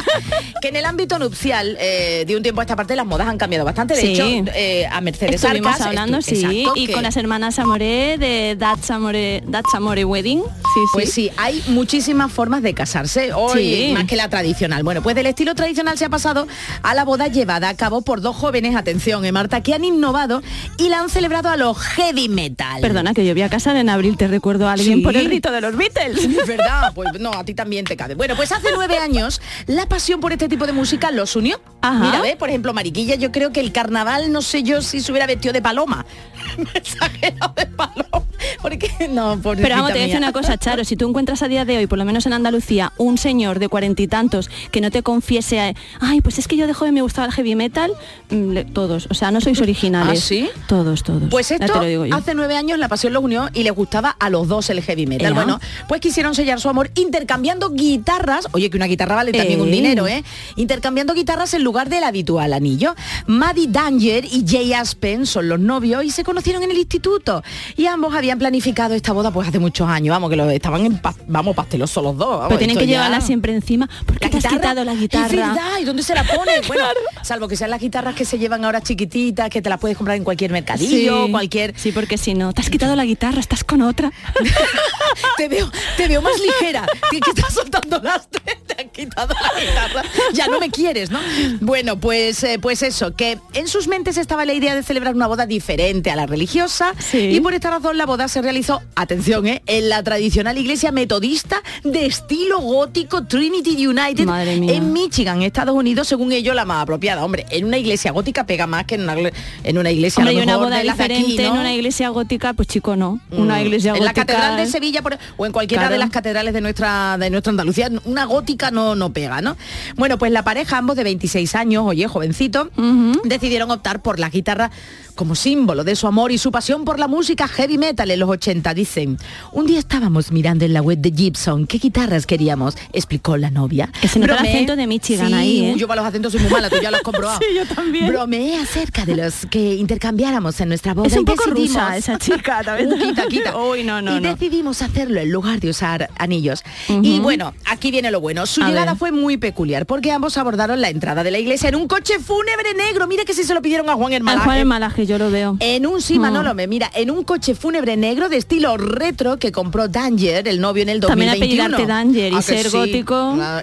que en el ámbito nupcial, eh, de un tiempo a esta parte, las modas han cambiado bastante. De Sí. hecho, eh, a Mercedes Estuvimos Arcas, hablando, estu- sí, exacto, y que- con las hermanas Amore de That's Amore, That's Amore Wedding. Sí, Pues sí, hay muchísimas formas de casarse, hoy Sí. más que la tradicional. Bueno, pues del estilo tradicional se ha pasado a la boda llevada a cabo por dos jóvenes, atención, eh, Marta, que han innovado y la han celebrado a los heavy metal. Perdona, que yo voy a casar en abril, te recuerdo a alguien Sí. por el rito de los Beatles. Es verdad, pues no, a ti también te cabe. Bueno, pues hace nueve años la pasión por este tipo de música los unió. Ajá. Mira, ve, por ejemplo, Mariquilla, yo creo que el carnaval, no sé yo si se hubiera vestido de paloma. Exagerado de paloma. Porque no, por Pero vamos, te voy a decir una cosa, Charo, si tú encuentras a día de hoy, por lo menos en Andalucía, un señor de cuarenta y tantos que no te confiese, ay, pues es que yo de joven me gustaba el heavy metal, mm, todos, o sea, no sois originales. ¿Ah, sí? Todos, todos. Pues esto te lo digo yo. hace nueve años la pasión los unió y les gustaba a los dos el heavy metal. Ea. Bueno, pues quisieron sellar su amor intercambiando guitarras. Oye, que una guitarra vale también un dinero, ¿eh? Intercambiando guitarras en lugar del habitual anillo. Maddie Danger y Jay Aspen son los novios y se conocieron en el instituto. Y ambos habían planificado esta boda pues hace muchos años. Vamos, que lo estaban en pa- vamos, pastelosos los dos. vamos, Pero tienen que ya- llevarla siempre encima. ¿Por qué la te has quitado la Es guitarra? verdad, ¿y dónde se la pone? Bueno, salvo que sean las guitarras que se llevan ahora chiquititas, que te las puedes comprar en cualquier mercadillo, cualquier Sí, porque si no, te has quitado la guitarra, estás con otra. te veo, te veo más ligera. Que estar soltando lastre, te han quitado la guitarra. Ya no me quieres, ¿no? Bueno, pues, eh, pues eso, que en sus mentes estaba la idea de celebrar una boda diferente a la religiosa. Sí. Y por esta razón la boda se realizó, atención, ¿eh? en la tradicional iglesia metodista de estilo gótico Trinity United en Michigan, Estados Unidos, según ellos la más apropiada. Hombre, en una iglesia gótica pega más que en una, en una iglesia a Hombre, lo y una mejor boda de las de aquí, diferente en una iglesia gótica, pues chico, no. Una iglesia en gótica. la catedral de Sevilla por- o en cualquiera Claro. de las catedrales de nuestra de nuestra Andalucía una gótica no no pega no bueno pues la pareja ambos de 26 años oye jovencito decidieron optar por la guitarra como símbolo de su amor y su pasión por la música heavy metal en los 80 dicen un día estábamos mirando en la web de Gibson qué guitarras queríamos explicó la novia Que se nota el Bromeé- acento de Michigan Sí, ahí, ¿eh? yo para los acentos soy muy mala tú ya lo has comprobado Sí, yo también. bromeé acerca de los que intercambiáramos en nuestra boda Es un y poco decidimos- rusa esa chica, también. Uh, quita, quita. Uy, no, no, y no. decidimos hacerlo en lugar de usar anillos. Y bueno, aquí viene lo bueno. Su A llegada ver. fue muy peculiar porque ambos abordaron la entrada de la iglesia en un coche fúnebre negro. Mira que si se lo pidieron a Juan el Malaje, yo lo veo. En un sí. Manolo, me mira, en un coche fúnebre negro de estilo retro que compró Danger, el novio en el 2021. También Danger y ¿A que ser sí? gótico. Mira.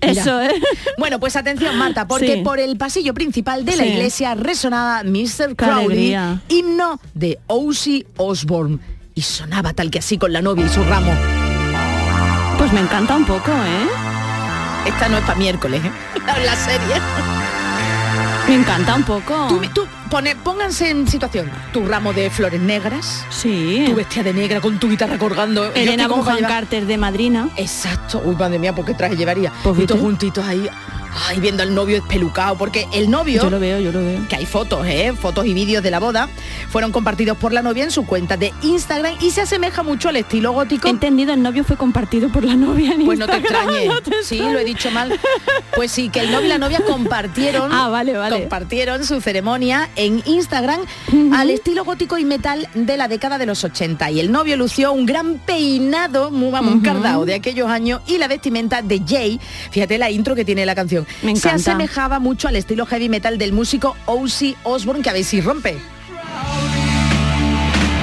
Eso, ¿eh? Bueno, pues atención, Marta, porque Sí. por el pasillo principal de la Sí. iglesia resonaba Mr. Crowley, himno de Ozzy Osbourne. Y sonaba tal que así con la novia y su ramo. Pues me encanta un poco, ¿eh? Esta no es para miércoles, ¿eh? La serie. Me encanta un poco. Tú, tú pone, pónganse en situación. Tu ramo de flores negras, Sí. tu vestida de negra con tu guitarra colgando. Elena Bonham Carter de madrina. Exacto. Uy, madre mía, ¿por qué traje llevaría? Pues y todos juntitos ahí. Ay, viendo al novio espelucado. Porque el novio... Yo lo veo, yo lo veo. que hay fotos, ¿eh? fotos y vídeos de la boda, fueron compartidos por la novia en su cuenta de Instagram y se asemeja mucho al estilo gótico. Entendido, el novio fue compartido por la novia en Pues no te Instagram, extrañe. no te sí, lo he dicho mal. Pues sí, que el novio y la novia compartieron, Ah, vale, vale. compartieron su ceremonia en Instagram al estilo gótico y metal de la década de los 80. Y el novio lució un gran peinado, muy vamos, cardao de aquellos años y la vestimenta de Jay. Fíjate la intro que tiene la canción. Me Se asemejaba mucho al estilo heavy metal del músico Ozzy Osbourne, que a ver si rompe.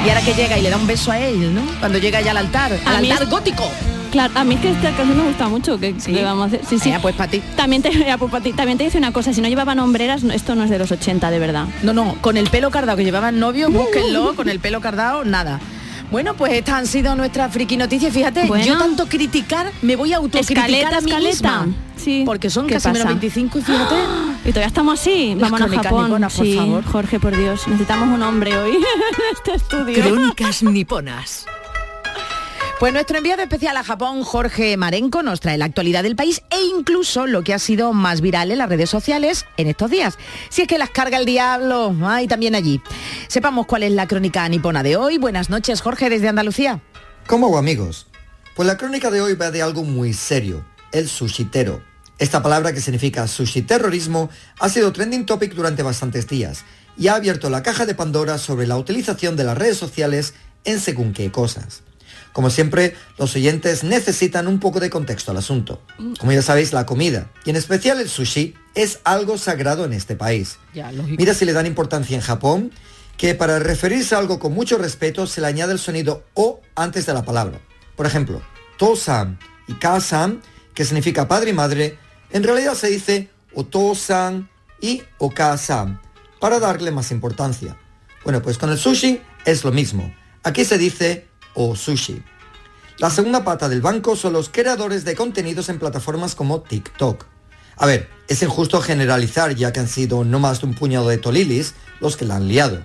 Y ahora que llega y le da un beso a él, ¿no? Cuando llega ya al altar, al altar es- gótico. Claro, a mí es que esta canción me gusta mucho. que ¿Sí? le vamos a hacer? Sí, sí. Venga, pues para ti. También te, ya, pues, ti. También te dice una cosa, si no llevaban hombreras, esto no es de los 80, de verdad. No, no, con el pelo cardado que llevaban novio, búsquenlo, con el pelo cardado, nada. Bueno, pues estas han sido nuestras friki noticias. Fíjate, Bueno. yo tanto criticar, me voy a autocriticar Escaleta, a mí escaleta. misma. Sí. Porque son ¿Qué casi menos pasa? 25 y fíjate. Y todavía estamos así. Vámonos a Japón. niponas, por sí, favor. Jorge, por Dios. Necesitamos un hombre hoy en este estudio. Crónicas niponas. Pues nuestro enviado especial a Japón, Jorge Marenco, nos trae la actualidad del país e incluso lo que ha sido más viral en las redes sociales en estos días. Si es que las carga el diablo, hay también allí. Sepamos cuál es la crónica nipona de hoy. Buenas noches, Jorge, desde Andalucía. ¿Cómo va, amigos? Pues la crónica de hoy va de algo muy serio, el sushitero. Esta palabra que significa sushi terrorismo ha sido trending topic durante bastantes días y ha abierto la caja de Pandora sobre la utilización de las redes sociales en según qué cosas. Como siempre, los oyentes necesitan un poco de contexto al asunto. Como ya sabéis, la comida, y en especial el sushi, es algo sagrado en este país. Ya. Mira si le dan importancia en Japón, que para referirse a algo con mucho respeto se le añade el sonido O antes de la palabra. Por ejemplo, Tosan y Kasan, que significa padre y madre, en realidad se dice Otosan y Okasan, para darle más importancia. Bueno, pues con el sushi es lo mismo. Aquí se dice o sushi. La segunda pata del banco son los creadores de contenidos en plataformas como TikTok. A ver, es injusto generalizar ya que han sido no más de un puñado de tolilis los que la han liado.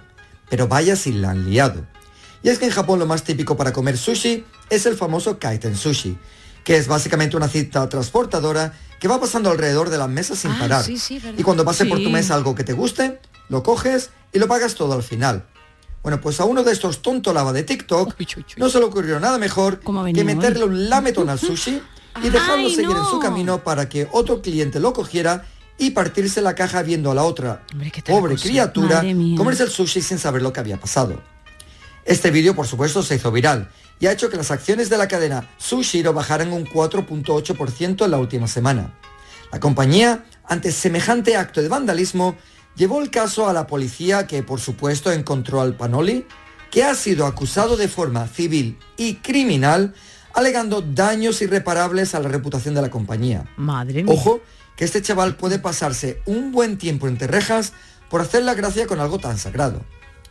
Pero vaya si la han liado. Y es que en Japón lo más típico para comer sushi es el famoso kaiten sushi, que es básicamente una cita transportadora que va pasando alrededor de las mesas sin Ah, parar. sí, sí, verdad. y cuando pase por tu mesa algo que te guste, lo coges y lo pagas todo al final. Bueno, pues a uno de estos tonto lava de TikTok Uy, uy, uy. no se le ocurrió nada mejor ¿Cómo que meterle hoy? un lametón al sushi y dejarlo Ay, seguir en su camino para que otro cliente lo cogiera y partirse la caja viendo a la otra Hombre, pobre criatura comerse el sushi sin saber lo que había pasado. Este vídeo, por supuesto, se hizo viral y ha hecho que las acciones de la cadena Sushiro bajaran un 4.8% en la última semana. La compañía, ante semejante acto de vandalismo, llevó el caso a la policía que, por supuesto, encontró al Panoli, que ha sido acusado de forma civil y criminal, alegando daños irreparables a la reputación de la compañía. Madre mía. Ojo, que este chaval puede pasarse un buen tiempo entre rejas por hacer la gracia con algo tan sagrado.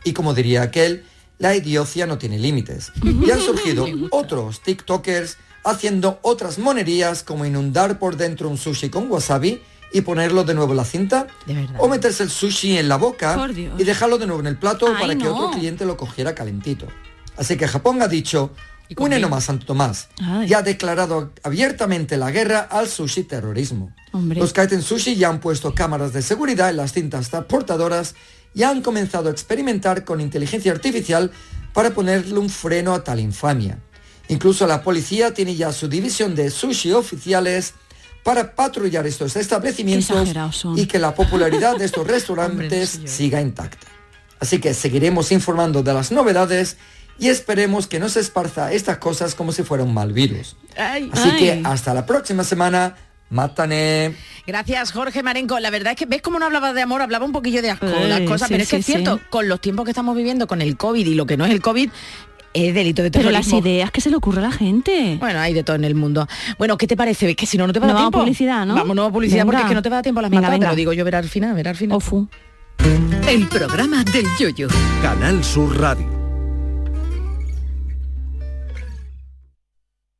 Y como diría aquel, la idiocia no tiene límites. Y han surgido otros TikTokers haciendo otras monerías como inundar por dentro un sushi con wasabi y ponerlo de nuevo en la cinta, De o meterse el sushi en la boca y dejarlo de nuevo en el plato Ay, para que no. otro cliente lo cogiera calentito. Así que Japón ha dicho, Y un conmigo. nomás Santo Tomás, Ay. y ha declarado abiertamente la guerra al sushi terrorismo. Hombre. Los Kaiten Sushi ya han puesto cámaras de seguridad en las cintas transportadoras y han comenzado a experimentar con inteligencia artificial para ponerle un freno a tal infamia. Incluso la policía tiene ya su división de sushi oficiales para patrullar estos establecimientos y que la popularidad de estos restaurantes siga intacta. Así que seguiremos informando de las novedades y esperemos que no se esparza estas cosas como si fuera un mal virus. Ay. Así que hasta la próxima semana. Mátane. Gracias, Jorge Marenco. La verdad es que ves cómo no hablaba de amor, hablaba un poquillo de asco, Eh, las cosas, sí, pero es que es cierto, sí. con los tiempos que estamos viviendo con el COVID y lo que no es el COVID, es delito de Pero terrorismo. las ideas que se le ocurre a la gente. Bueno, hay de todo en el mundo. Bueno, ¿qué te parece? Es que si no, no te va a dar vamos a tiempo. publicidad, ¿no? Vamos, no a publicidad porque es que no te va a dar tiempo a las Venga, matadas. Te venga. lo digo yo, verá al final, verá al final. Ofu. El programa del yoyo. Canal Sur Radio.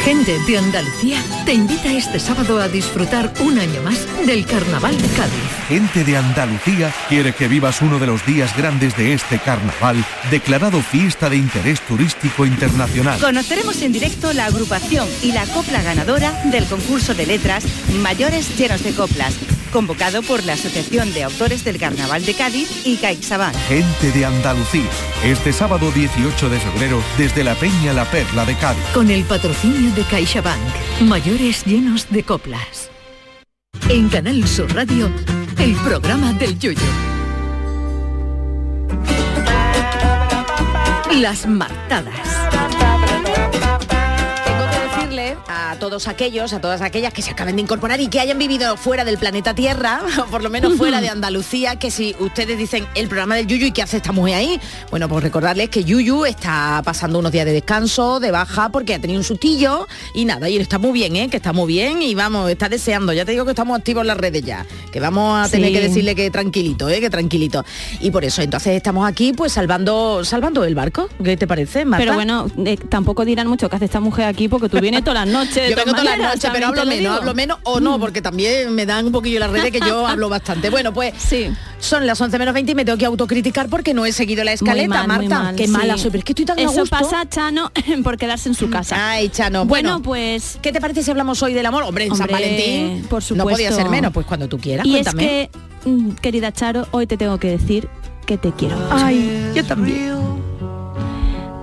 Gente de Andalucía te invita este sábado a disfrutar un año más del Carnaval de Cádiz. Gente de Andalucía quiere que vivas uno de los días grandes de este carnaval, declarado fiesta de interés turístico internacional. Conoceremos en directo la agrupación y la copla ganadora del concurso de letras Mayores Llenos de Coplas, convocado por la Asociación de Autores del Carnaval de Cádiz y CaixaBank. Gente de Andalucía, este sábado 18 de febrero, desde la Peña La Perla de Cádiz. Con el patrocinio de CaixaBank, mayores llenos de coplas. En Canal Sur Radio, el programa del Yoyo. Las martadas. A todos aquellos, a todas aquellas que se acaben de incorporar y que hayan vivido fuera del planeta Tierra, o por lo menos fuera de Andalucía, que si ustedes dicen el programa del Yuyu y qué hace esta mujer ahí, bueno, pues recordarles que Yuyu está pasando unos días de descanso, de baja, porque ha tenido un sustillo y nada, y está muy bien, ¿eh? que está muy bien y vamos, está deseando, ya te digo que estamos activos en las redes ya, que vamos a tener Sí. que decirle que tranquilito, ¿eh? que tranquilito. Y por eso entonces estamos aquí pues salvando, salvando el barco, ¿qué te parece, Marta? Pero bueno, eh, tampoco dirán mucho que hace esta mujer aquí porque tú vienes todas las noches. Yo vengo todas las noches, pero hablo lo menos, digo. hablo menos o no, porque también me dan un poquillo las redes que yo hablo bastante. Bueno, pues son las 11 menos 20 y me tengo que autocriticar porque no he seguido la escaleta, Muy mal, muy Marta. mal, Qué sí. mala soy, pero es que estoy tan a Eso gusto. pasa, Chano, por quedarse en su casa. Ay, Chano. Bueno, Bueno, pues... ¿Qué te parece si hablamos hoy del amor? Hombre, en San Valentín por no podía supuesto. ser menos, pues cuando tú quieras, Y es cuéntame. que, mm, querida Charo, hoy te tengo que decir que te quiero. Ay, yo también.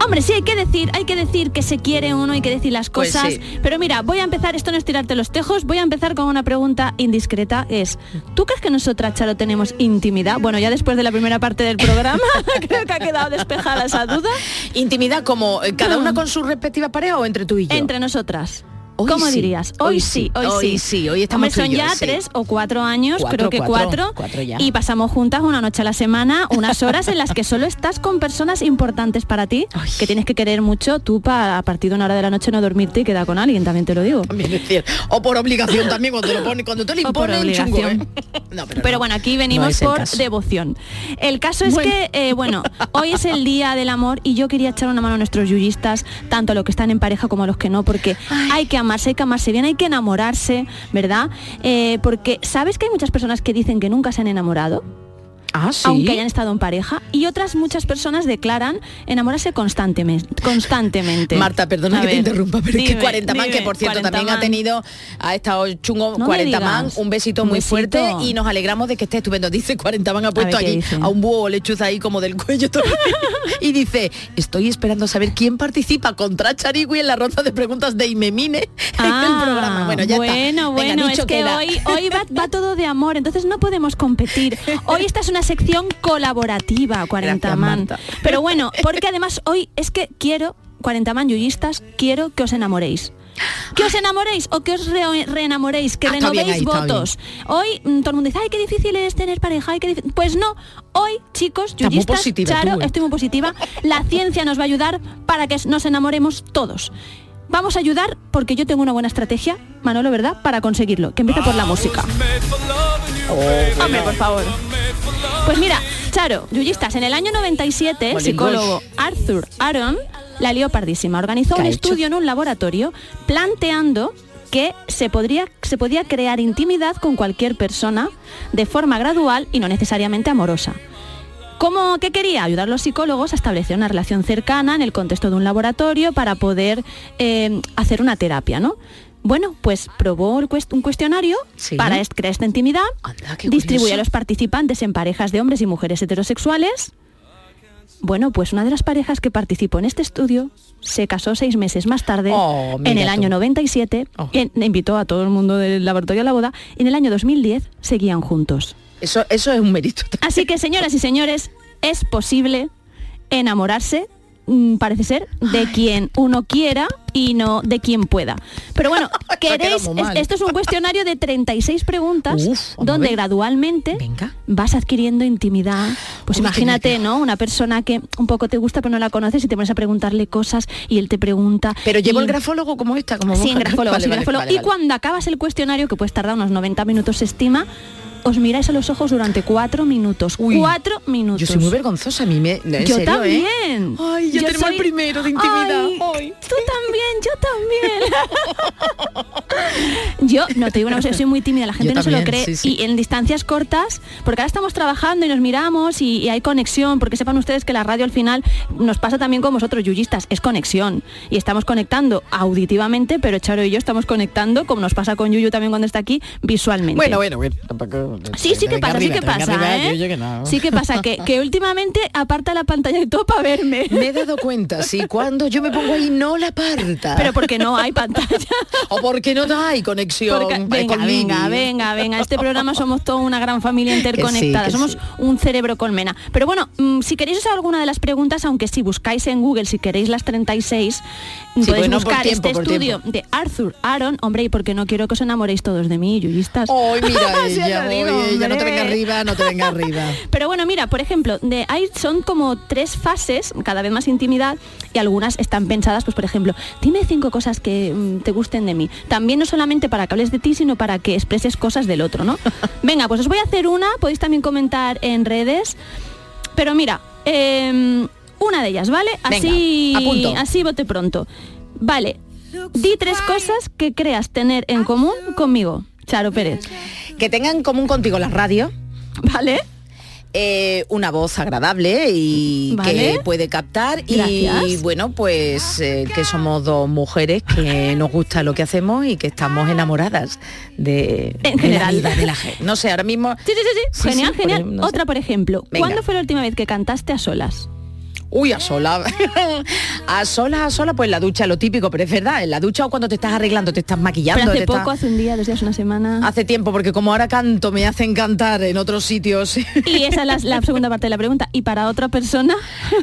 Hombre, sí hay que decir, hay que decir que se quiere uno, hay que decir las Pues cosas. sí. Pero mira, voy a empezar, esto no es tirarte los tejos, voy a empezar con una pregunta indiscreta. Es, ¿tú crees que nosotras, Charo, tenemos intimidad? Bueno, ya después de la primera parte del programa, creo que ha quedado despejada esa duda. Intimidad como eh, cada una con su respectiva pareja o entre tú y yo. Entre nosotras. Hoy ¿Cómo sí, dirías? hoy Hoy, sí, sí, hoy, hoy sí. sí, hoy estamos Hombre, tú y son yo, ya sí. tres o cuatro años, Cuatro, creo que cuatro, cuatro, cuatro ya. y pasamos juntas una noche a la semana, unas horas en las que solo estás con personas importantes para ti, que tienes que querer mucho tú para a partir de una hora de la noche no dormirte y quedar con alguien, también te lo digo. También es decir, o por obligación también cuando te lo pone, cuando tú le O por impones chungo. ¿eh? No, pero, Pero no. bueno, aquí venimos por devoción. El caso es Bueno. que, eh, bueno, hoy es el día del amor y yo quería echar una mano a nuestros yuyistas, tanto a los que están en pareja como a los que no, porque hay que amarse, hay que amarse bien, hay que enamorarse, ¿verdad? Eh, porque, ¿sabes que hay muchas personas que dicen que nunca se han enamorado? Ah, sí. aunque hayan estado en pareja y otras muchas personas declaran enamorarse constantemente constantemente Marta, perdona A que te interrumpa, pero es que dime, 40 man, que por cierto 40 también ha tenido, ha estado chungo No me 40 man, un besito muy besito. fuerte y nos alegramos de que esté estupendo. Dice 40 man ha puesto ¿qué aquí a un búho lechuza ahí como del cuello todo. y dice, estoy esperando saber quién participa contra Charigui en la ronda de preguntas de Imemine en el programa. Bueno, ya bueno, está. Venga, bueno, es que queda. hoy, hoy va, va todo de amor, entonces no podemos competir. Hoy esta es una sección colaborativa, 40 Gracias, man. Pero bueno, porque además hoy es que quiero, 40 man yuyistas, quiero que os enamoréis. Que os enamoréis o que os re- reenamoréis, que Ah, renovéis ahí, votos. Hoy mm, todo el mundo dice, ay, qué difícil es tener pareja, ay, qué difícil". Pues no, hoy, chicos, yuyistas, positiva Charo, tú, ¿eh? estoy muy positiva. La ciencia nos va a ayudar para que nos enamoremos todos. Vamos a ayudar porque yo tengo una buena estrategia, Manolo, ¿verdad? Para conseguirlo. Que empiece por la música. Oh, Hombre, por favor. Pues mira, Charo, yuyistas, en el año 97, el psicólogo Arthur Aaron, la lió pardísima. Organizó ¿Qué un hecho? estudio en un laboratorio planteando que se, podría, se podía crear intimidad con cualquier persona de forma gradual y no necesariamente amorosa. ¿Cómo que quería? Ayudar a los psicólogos a establecer una relación cercana en el contexto de un laboratorio para poder eh, hacer una terapia, ¿no? Bueno, pues probó un cuestionario Sí. para crear esta intimidad, curioso. a los participantes en parejas de hombres y mujeres heterosexuales Bueno, pues una de las parejas que participó en este estudio se casó seis meses más tarde, Oh, en el tú. año 97, y invitó a todo el mundo del laboratorio a la boda, y en el año 2010 seguían juntos. Eso, eso es un mérito. Así que, señoras y señores, es posible enamorarse, parece ser, de quien uno quiera y no de quien pueda. Pero bueno, queréis, esto es un cuestionario de 36 preguntas Uf, donde gradualmente vas adquiriendo intimidad. Pues Uy, imagínate, ¿no? Una persona que un poco te gusta pero no la conoces y te pones a preguntarle cosas y él te pregunta. Pero llevo y- el grafólogo como esta, como Sí, grafólogo, Vale, sí, vale, grafólogo. vale, Y cuando acabas el cuestionario, que puedes tardar unos 90 minutos, se estima, os miráis a los ojos durante cuatro minutos. Cuatro minutos. Yo soy muy vergonzosa, a mí me... en Yo serio, ¿eh? también. Ay, ya tenemos el primero de intimidad. Ay, Tú también, yo también. yo no te digo una cosa, yo soy muy tímida, la gente Yo no se lo cree. sí, sí. Y en distancias cortas, porque ahora estamos trabajando y nos miramos y, y hay conexión, porque sepan ustedes que la radio al final nos pasa también con vosotros, yuyistas, es conexión. Y estamos conectando auditivamente, pero Charo y yo estamos conectando, como nos pasa con Yuyu también cuando está aquí, visualmente. Bueno, bueno, bueno. tampoco- Sí, sí que pasa, sí que pasa. Sí que pasa, que, últimamente aparta la pantalla y todo para verme. Me he dado cuenta, sí, cuando yo me pongo ahí no la aparta. Pero porque no hay pantalla. o porque no hay conexión. Porque- venga, con venga, venga, venga. Este programa somos toda una gran familia interconectada. que somos sí. un cerebro colmena. Pero bueno, mm, si queréis usar alguna de las preguntas, aunque si buscáis en Google, si queréis las 36, podéis bueno, por buscar tiempo, este estudio de Arthur Aaron. Hombre, y porque no quiero que os enamoréis todos de mí, yuyistas. Mira Sí, ella, digo, oye, ella no te venga arriba, no te venga arriba. Pero bueno, mira, por ejemplo, de, hay, son como tres fases, cada vez más intimidad, y algunas están pensadas, pues por ejemplo, dime cinco cosas que mm, te gusten de mí. También no solamente para que hables de ti, sino para que expreses cosas del otro, ¿no? Venga, pues os voy a hacer una, podéis también comentar en redes. Pero mira, em, una de ellas, ¿vale? Así, Venga, así bote pronto. Vale, di tres cosas que creas tener en común conmigo, Charo Pérez. Que tengan en común contigo la radio. ¿Vale? Eh, una voz agradable y Vale. que puede captar y bueno pues eh, que somos dos mujeres que nos gusta lo que hacemos y que estamos enamoradas de, En de general. la vida, de la gente no sé ahora mismo Sí, sí, sí, sí. Sí, Genial, sí, por genial. ejemplo, no sé. Otra, por ejemplo. Venga. ¿Cuándo fue la última vez que cantaste a solas? Uy, a sola. a sola, a sola, pues la ducha, lo típico, pero es verdad, en la ducha o cuando te estás arreglando, te estás maquillando. Pero hace te estás- poco, hace un día, dos días, una semana. Hace tiempo, porque como ahora canto, me hacen cantar en otros sitios. Y esa es la, la segunda parte de la pregunta. ¿Y para otra persona?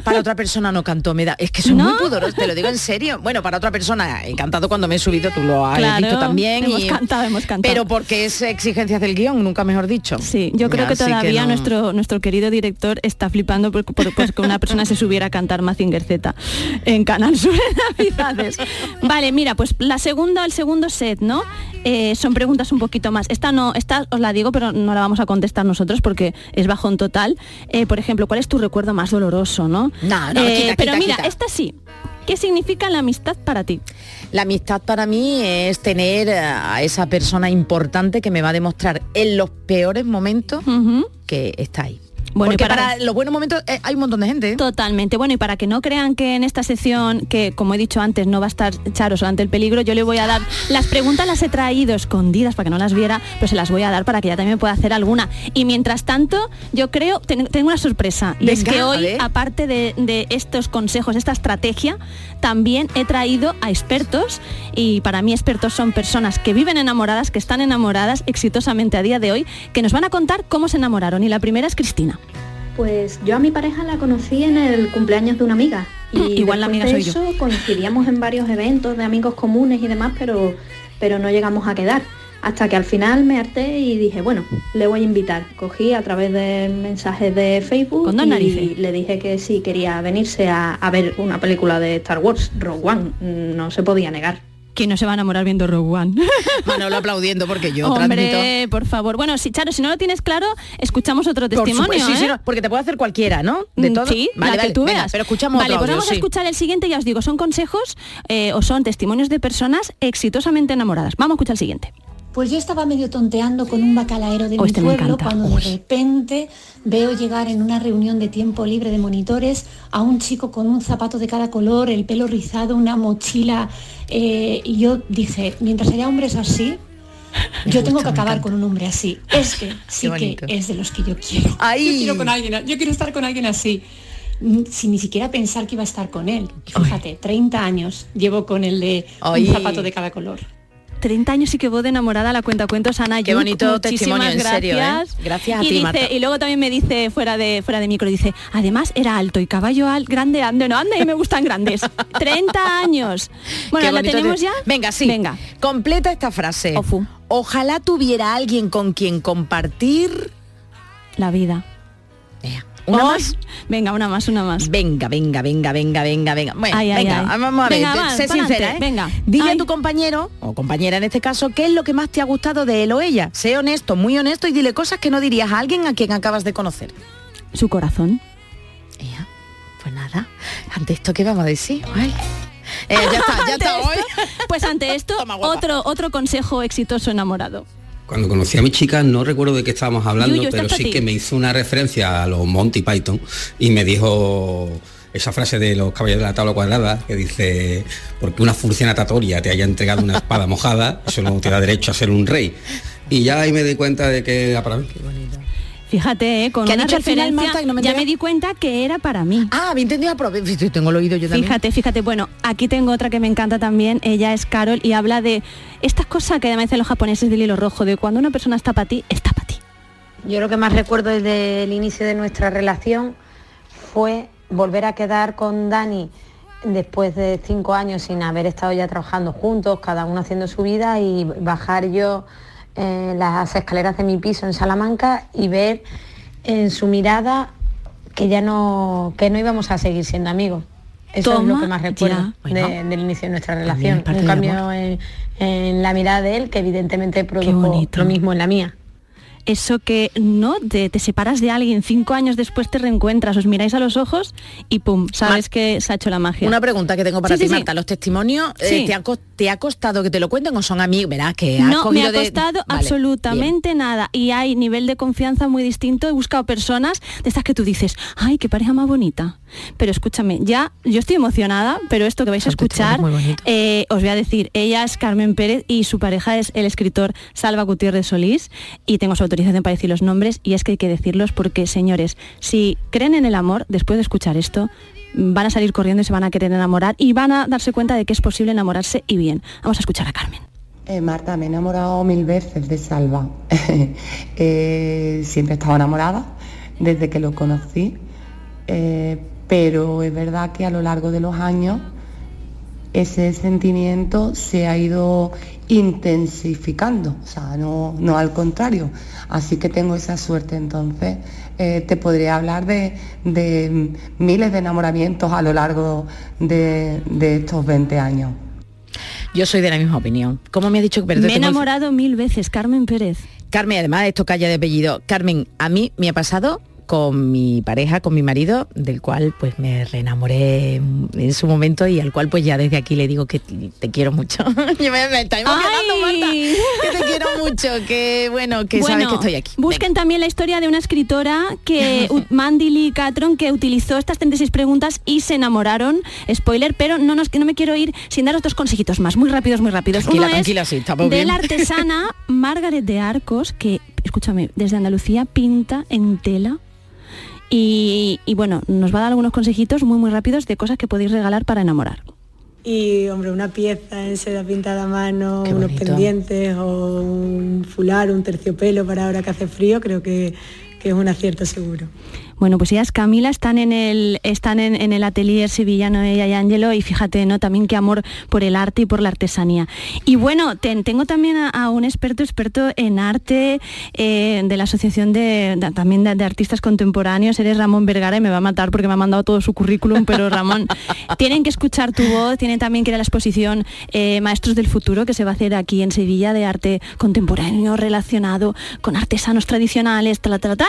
Para otra persona no canto, me da. Es que soy ¿No? muy pudorosa, te lo digo en serio. Bueno, para otra persona he cantado cuando me he subido, tú lo has Claro, dicho también. hemos y- cantado, hemos cantado. Pero porque es exigencias del guion, nunca mejor dicho. Sí, yo creo que todavía no- nuestro, nuestro querido director está flipando por, por- por que una persona se subiera a cantar Mazinger Z en Canal Sur en Navidades. Vale, mira, pues la segunda, el segundo set, ¿no? Eh, son preguntas un poquito más. Esta no, esta os la digo, pero no la vamos a contestar nosotros porque es bajón total. Eh, por ejemplo, ¿cuál es tu recuerdo más doloroso, no? No, no, Eh, quita, pero mira, quita. esta sí. ¿Qué significa la amistad para ti? La amistad para mí es tener a esa persona importante que me va a demostrar en los peores momentos que está ahí. Bueno, Porque para- para, los buenos momentos eh, hay un montón de gente. ¿eh? Totalmente. Bueno, y para que no crean que en esta sección, que como he dicho antes, no va a estar Charo ante el peligro, yo le voy a dar las preguntas las he traído escondidas para que no las viera, pero se las voy a dar para que ella también pueda hacer alguna. Y mientras tanto, yo creo, ten- tengo una sorpresa. Y es que hoy, aparte de, de estos consejos, esta estrategia, también he traído a expertos. Y para mí expertos son personas que viven enamoradas, que están enamoradas exitosamente a día de hoy, que nos van a contar cómo se enamoraron. Y la primera es Cristina. Pues yo a mi pareja la conocí en el cumpleaños de una amiga. Y Mm, igual la amiga de soy yo. eso coincidíamos en varios eventos de amigos comunes y demás, pero, pero no llegamos a quedar. Hasta que al final me harté y dije, bueno, le voy a invitar. Cogí a través de mensajes de Facebook Con dos y le dije que sí quería venirse a, a ver una película de Star Wars, Rogue One. No se podía negar. ¿Quién no se va a enamorar viendo Rogue One? Manolo aplaudiendo porque yo Hombre, transmito. por favor. Bueno, si Charo, si no lo tienes claro, escuchamos otro testimonio. supuesto, sí, sí, ¿eh? no, porque te puede hacer cualquiera, ¿no? De Mm, todo. Sí, Vale, la vale, que tú venga, veas. pero escuchamos Vale, otro pues audio, vamos a escuchar el siguiente, ya os digo, son consejos eh, o son testimonios de personas exitosamente enamoradas. Vamos a escuchar el siguiente. Pues yo estaba medio tonteando con un bacalaero de Oh, mi este pueblo encanta. cuando de repente veo llegar en una reunión de tiempo libre de monitores a un chico con un zapato de cada color, el pelo rizado, una mochila eh, y yo dije, mientras haya hombres así, yo tengo que acabar con un hombre así. Este sí que es de los que yo quiero. Ahí. Yo quiero con alguien, yo quiero estar con alguien así. mm, sin ni siquiera pensar que iba a estar con él. Fíjate, 30 años llevo con el de Ay. un zapato de cada color. 30 años y que voy de enamorada a la cuenta cuentos Ana Qué Yuk, bonito muchísimas testimonio, en serio, ¿eh? gracias. Gracias a y ti, dice- Marta. Y luego también me dice fuera de fuera de micro, dice, además era alto y caballo al, grande, ande, no ande y me gustan grandes. 30 años. Bueno, ¿la tenemos te- ya? Venga, sí. Venga. Completa esta frase. Ojalá tuviera alguien con quien compartir la vida. ¿Una más? Venga, una más, una más. Venga, venga, venga, venga, venga, venga. Bueno, Ay, venga, ay. vamos a ver, Venga, va, sé sincera, ¿eh? venga. Dile a tu compañero, o compañera en este caso, qué es lo que más te ha gustado de él o ella. Sé honesto, muy honesto y dile cosas que no dirías a alguien a quien acabas de conocer. Su corazón. Ea, pues nada, ante esto, ¿qué vamos a decir? Ay. Eh, ya está, ya está esto- hoy. Pues ante esto, otro, otro consejo exitoso enamorado. Cuando conocí a mi chica no recuerdo de qué estábamos hablando, pero sí ti. que me hizo una referencia a los Monty Python y me dijo esa frase de los caballeros de la tabla cuadrada que dice porque una furcia natatoria te haya entregado una espada mojada, eso no te da derecho a ser un rey. Y ya ahí me di cuenta de que para mí. Fíjate, ¿eh? con ¿Qué ha una dicho al final, referencia, Marta, que no me ya me di cuenta que era para mí. Ah, me entendí, aprove- tengo el oído yo también. Fíjate, fíjate, bueno, aquí tengo otra que me encanta también, ella es Carol y habla de estas cosas que además dicen los japoneses del hilo rojo, de cuando una persona está para ti, está para ti. Yo lo que más recuerdo desde el inicio de nuestra relación fue volver a quedar con Dani después de cinco años sin haber estado ya trabajando juntos, cada uno haciendo su vida y bajar yo eh, las escaleras de mi piso en Salamanca y ver en su mirada que ya no, que no íbamos a seguir siendo amigos. Eso es lo que más recuerdo ya. de- Bueno. del inicio de nuestra relación. Un cambio en, en la mirada de él que evidentemente produjo lo mismo en la mía. Eso que no te, te separas de alguien, cinco años después te reencuentras, os miráis a los ojos y pum, sabes que se ha hecho la magia. Una pregunta que tengo para Sí, ti, sí, sí. Marta. ¿Los testimonios eh, te, ha, cos- te ha costado que te lo cuenten o son amigos? Verás que has No, me ha de- costado Vale, absolutamente nada y hay nivel de confianza muy distinto. He buscado personas de estas que tú dices, ay, qué pareja más bonita. Pero escúchame, ya yo estoy emocionada, pero esto que vais a escuchar, eh, os voy a decir, ella es Carmen Pérez y su pareja es el escritor Salva Gutiérrez Solís y tengo su autorización para decir los nombres y es que hay que decirlos porque, señores, si creen en el amor, después de escuchar esto, van a salir corriendo y se van a querer enamorar y van a darse cuenta de que es posible enamorarse y bien. Vamos a escuchar a Carmen. Eh, Marta, me he enamorado mil veces de Salva. Eh, siempre he estado enamorada desde que lo conocí, Eh, pero es verdad que a lo largo de los años ese sentimiento se ha ido intensificando, o sea, no, no al contrario. Así que tengo esa suerte, entonces eh, te podría hablar de, de miles de enamoramientos a lo largo de, de estos 20 años. Yo soy de la misma opinión. ¿Cómo me ha dicho que Me he enamorado mil veces, Carmen Pérez. Carmen, además esto calla de apellido. Carmen, a mí me ha pasado con mi pareja, con mi marido, del cual pues me reenamoré en su momento y al cual pues ya desde aquí le digo que te quiero mucho. Yo me, me está emocionando, Marta. Que te quiero mucho, que bueno, que sabes que estoy aquí. Busquen también la historia de una escritora que Mandy Lee Catron que utilizó estas 36 preguntas y se enamoraron. Spoiler, pero no nos que no me quiero ir sin daros dos consejitos más, muy rápidos, muy rápidos. Tranquila, Uno tranquila, es sí, de bien. la artesana Margaret de Arcos, que escúchame, desde Andalucía pinta en tela. Y, y bueno, nos va a dar algunos consejitos muy muy rápidos de cosas que podéis regalar para enamorar. Y hombre, una pieza en seda pintada a mano, unos pendientes o un fular, un terciopelo para ahora que hace frío, creo que, que es un acierto seguro. Bueno, pues ellas, Camila, están en el, están en, en el atelier sevillano ella y Ángelo y fíjate, ¿no? También qué amor por el arte y por la artesanía. Y bueno, ten- tengo también a, a un experto, experto en arte eh, de la Asociación de, de- también de, de Artistas Contemporáneos, eres Ramón Vergara y me va a matar porque me ha mandado todo su currículum, pero Ramón, tienen que escuchar tu voz, tienen también que ir a la exposición eh, Maestros del Futuro que se va a hacer aquí en Sevilla de arte contemporáneo relacionado con artesanos tradicionales, tal, tal, tal.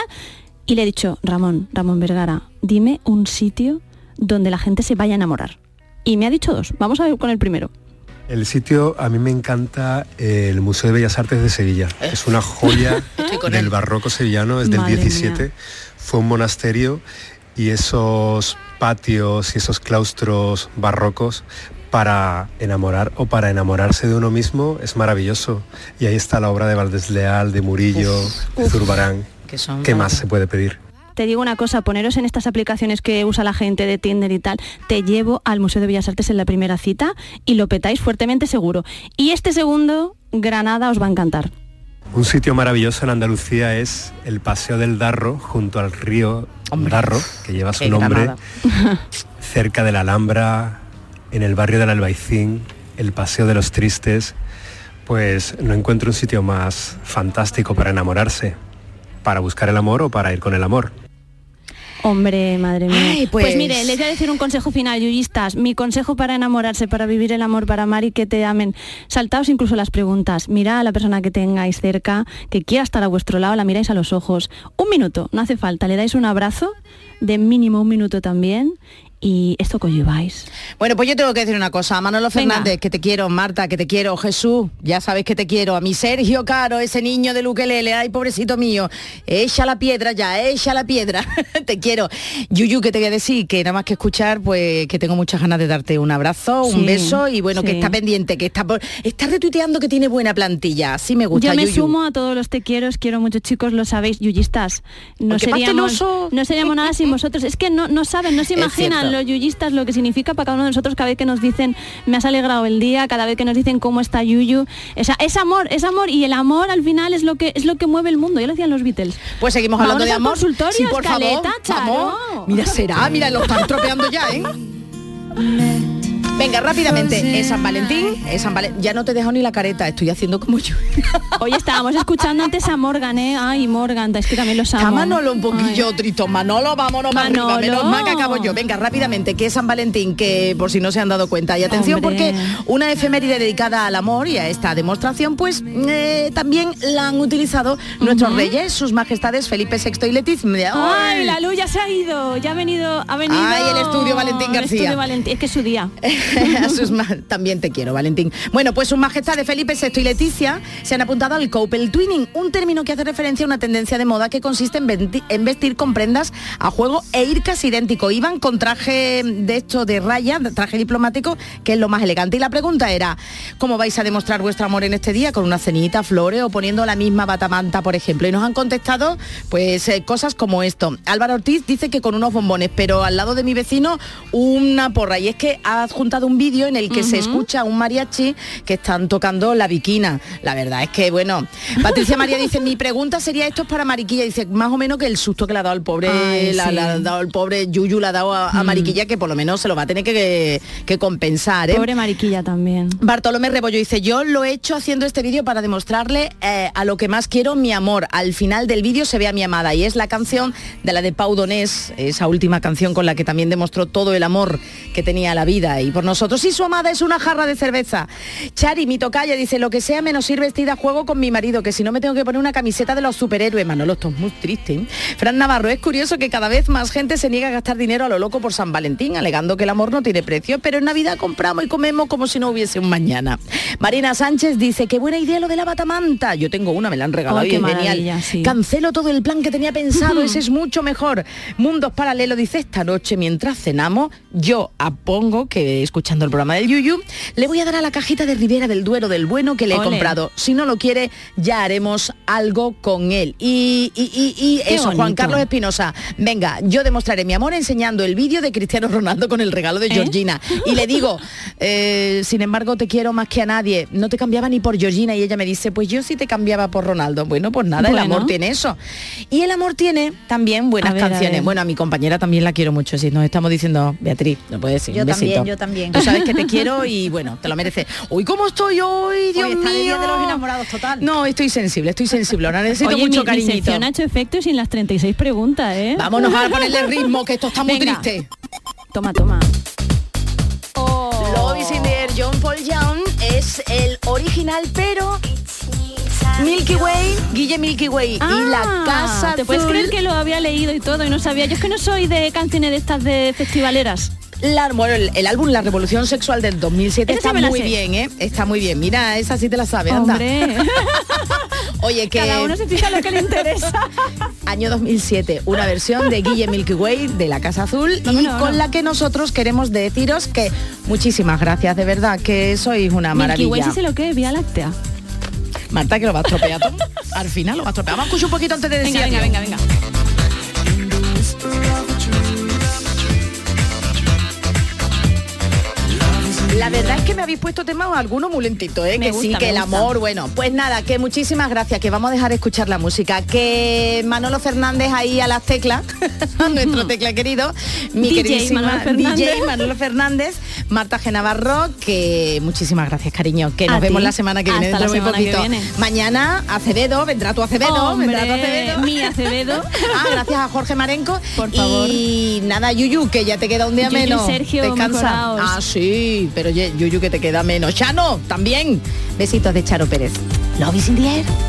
Y le he dicho, Ramón, Ramón Vergara, dime un sitio donde la gente se vaya a enamorar. Y me ha dicho dos. Vamos a ver con el primero. El sitio, a mí me encanta eh, el Museo de Bellas Artes de Sevilla. Es una joya del barroco sevillano, es del Madre 17. mía. Fue un monasterio y esos patios y esos claustros barrocos para enamorar o para enamorarse de uno mismo es maravilloso. Y ahí está la obra de Valdés Leal, de Murillo, de uf. Que son ¿Qué más se puede pedir? te digo una cosa, poneros en estas aplicaciones que usa la gente de Tinder y tal, te llevo al Museo de Bellas Artes en la primera cita y lo petáis fuertemente seguro. Y este segundo, Granada, os va a encantar. Un sitio maravilloso en Andalucía es el Paseo del Darro, junto al río Darro, que lleva su nombre, Granada. cerca de la Alhambra, en el barrio del Albaicín, el Paseo de los Tristes, pues no encuentro un sitio más fantástico para enamorarse, para buscar el amor o para ir con el amor. Hombre, madre mía. Ay, pues... pues- mire, les voy a decir un consejo final, yuyistas. Mi consejo para enamorarse, para vivir el amor, para amar y que te amen. Saltaos incluso las preguntas. Mirad a la persona que tengáis cerca, que quiera estar a vuestro lado, la miráis a los ojos. Un minuto, no hace falta. Le dais un abrazo, de mínimo un minuto también, y esto conlleváis. Bueno, pues yo tengo que decir una cosa. Manolo Venga. Fernández, que te quiero. Marta, que te quiero. Jesús, ya sabes que te quiero. A mi Sergio Caro, ese niño del ukelele. Ay, pobrecito mío. Echa la piedra ya, echa la piedra. te quiero. Yuyu, que te voy a decir que nada más que escuchar, pues que tengo muchas ganas de darte un abrazo, un Sí, beso y bueno, que está pendiente, que está por, está retuiteando que tiene buena plantilla. Sí me gusta, Yo me Yuyu. sumo a todos los te quiero, os quiero mucho chicos, lo sabéis, yuyistas. No Porque seríamos, no seríamos nada sin vosotros. Es que no, no saben, no se imaginan los yuyistas lo que significa para cada uno de nosotros cada vez que nos dicen me has alegrado el día, cada vez que nos dicen cómo está Yuyu. O sea, es amor, es amor y el amor al final es lo que es lo que mueve el mundo. Ya lo decían los Beatles. Pues seguimos hablando de amor. consultorio, sí, por favor. Mira, será, mira, lo están tropeando ya, ¿eh? Venga, rápidamente, es San Valentín, es San Valen- Ya no te dejo ni la careta, estoy haciendo como yo. Oye, estábamos escuchando antes a Morgan, ¿eh? Ay, Morgan, es que también los amo. Está Manolo un poquillo trito. Manolo, vámonos para arriba. Manolo. Menos mal que acabo yo. Venga, rápidamente, que es San Valentín, que por si no se han dado cuenta. Y atención, Hombre. porque una efeméride dedicada al amor y a esta demostración, pues eh, también la han utilizado nuestros reyes, sus majestades Felipe VI y Leticia. Ay, la luz ya se ha ido, ya ha venido, ha venido. Ay, el estudio Valentín el García. estudio Valentín, es que es su día. También te quiero, Valentín. Bueno, pues sus majestades Felipe VI y Leticia se han apuntado al couple twinning, un término que hace referencia a una tendencia de moda que consiste en, vestir con prendas a juego e ir casi idéntico. Iban con traje de hecho de raya, traje diplomático, que es lo más elegante. Y la pregunta era, ¿cómo vais a demostrar vuestro amor en este día? ¿Con una cenita, flores o poniendo la misma batamanta, por ejemplo? Y nos han contestado pues eh, cosas como esto. Álvaro Ortiz dice que con unos bombones, pero al lado de mi vecino una porra. Y es que ha adjuntado un vídeo en el que se escucha a un mariachi que están tocando la viquina. La verdad es que, bueno, Patricia María dice, mi pregunta sería, esto es para Mariquilla. Dice, más o menos que el susto que le ha dado el pobre, Ay, la, sí. la ha dado el pobre Yuyu, le ha dado a, a Mm. Mariquilla, que por lo menos se lo va a tener que, que compensar. ¿eh? Pobre Mariquilla también. Bartolomé Rebollo dice, yo lo he hecho haciendo este vídeo para demostrarle eh, a lo que más quiero mi amor. Al final del vídeo se ve a mi amada y es la canción de la de Pau Donés, esa última canción con la que también demostró todo el amor que tenía la vida y por nosotros. Y su amada es una jarra de cerveza. Chari, mi tocaya, dice, lo que sea menos ir vestida a juego con mi marido, que si no me tengo que poner una camiseta de los superhéroes. Manolo, esto es muy triste. ¿eh? Fran Navarro, es curioso que cada vez más gente se niega a gastar dinero a lo loco por San Valentín, alegando que el amor no tiene precio, pero en Navidad compramos y comemos como si no hubiese un mañana. Marina Sánchez dice, qué buena idea lo de la batamanta. Yo tengo una, me la han regalado y es genial. sí. Cancelo todo el plan que tenía pensado, ese es mucho mejor. Mundos Paralelo dice, esta noche mientras cenamos, yo apongo que escuchando el programa del Yuyu, le voy a dar a la cajita de Rivera del Duero del bueno que le he comprado. Si no lo quiere, ya haremos algo con él. Y, y- y- y Qué eso, Juan. Carlos Espinosa, venga, yo demostraré mi amor enseñando el vídeo de Cristiano Ronaldo con el regalo de ¿Eh? Georgina. Y le digo, eh, sin embargo, te quiero más que a nadie. No te cambiaba ni por Georgina. Y ella me dice, pues yo sí te cambiaba por Ronaldo. Bueno, pues nada, el amor tiene eso. Y el amor tiene también buenas A ver, a canciones. Bueno, a mi compañera también la quiero mucho. Si nos estamos diciendo, Beatriz, no puedes decir. Yo un también, besito. yo también. Tú sabes que te quiero y bueno, te lo mereces. Uy, ¿cómo estoy hoy? Dios Hoy está el mío. día de los enamorados total. No, estoy sensible, estoy sensible. Ahora necesito Oye, mucho mi, mi cariñito. sección ha hecho efecto sin las 36 preguntas, ¿eh? Vámonos a ponerle ritmo, que esto está muy Venga. triste. Toma, toma. Love is in the air, John Paul Young es el original, pero Milky Way, Guille Milky Way y la Ah, casa ¿Te puedes Azul, creer que lo había leído y todo y no sabía? Yo es que no soy de canciones de estas de festivaleras. La- bueno, el, el álbum La Revolución Sexual del 2007 Esa sí está muy bien, ¿eh? Está muy bien. Mira, esa sí te la sabes, anda. Oye, que cada uno se fija lo que le interesa. año 2007, una versión de Guille Milky Way de la Casa Azul y con la que nosotros queremos deciros que muchísimas gracias, de verdad, que sois una Milky maravilla. Way sí sé lo que es, Vía Láctea. Marta, que lo va a estropear todo. Al final lo va a estropear. Vamos a escuchar un poquito antes de decir Venga, venga, venga. La verdad es que me habéis puesto temas algunos muy lentitos, ¿eh? Me que sí, que el gusta. amor, bueno, pues nada, que muchísimas gracias, que vamos a dejar escuchar la música, que Manolo Fernández ahí a las teclas, nuestro tecla querido, mi DJ queridísima Manolo Fernández. DJ Manolo Fernández, Marta Genavarro, que muchísimas gracias, cariño, que nos A vemos la semana que viene, Hasta la muy semana que viene. Mañana Acevedo, vendrá tu Acevedo, vendrá tu Hombre, Acevedo. mi Acevedo. ah, gracias a Jorge Marenco. Por favor. Y nada, Yuyu, que ya te queda un día Yuyu menos. Sergio, Descansa. mejoraos. Ah, sí, pero ye- Yuyu que te queda menos. Chano, también. Besitos de Charo Pérez. Love is.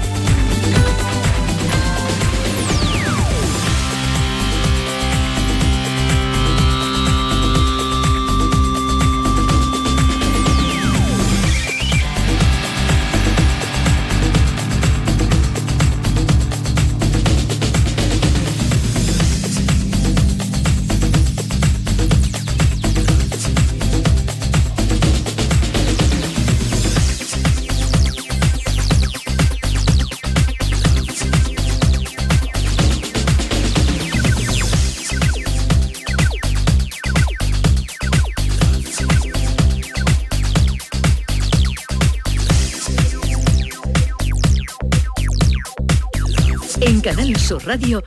Sur Radio,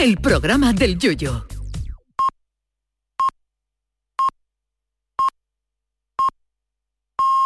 el programa del Yoyo.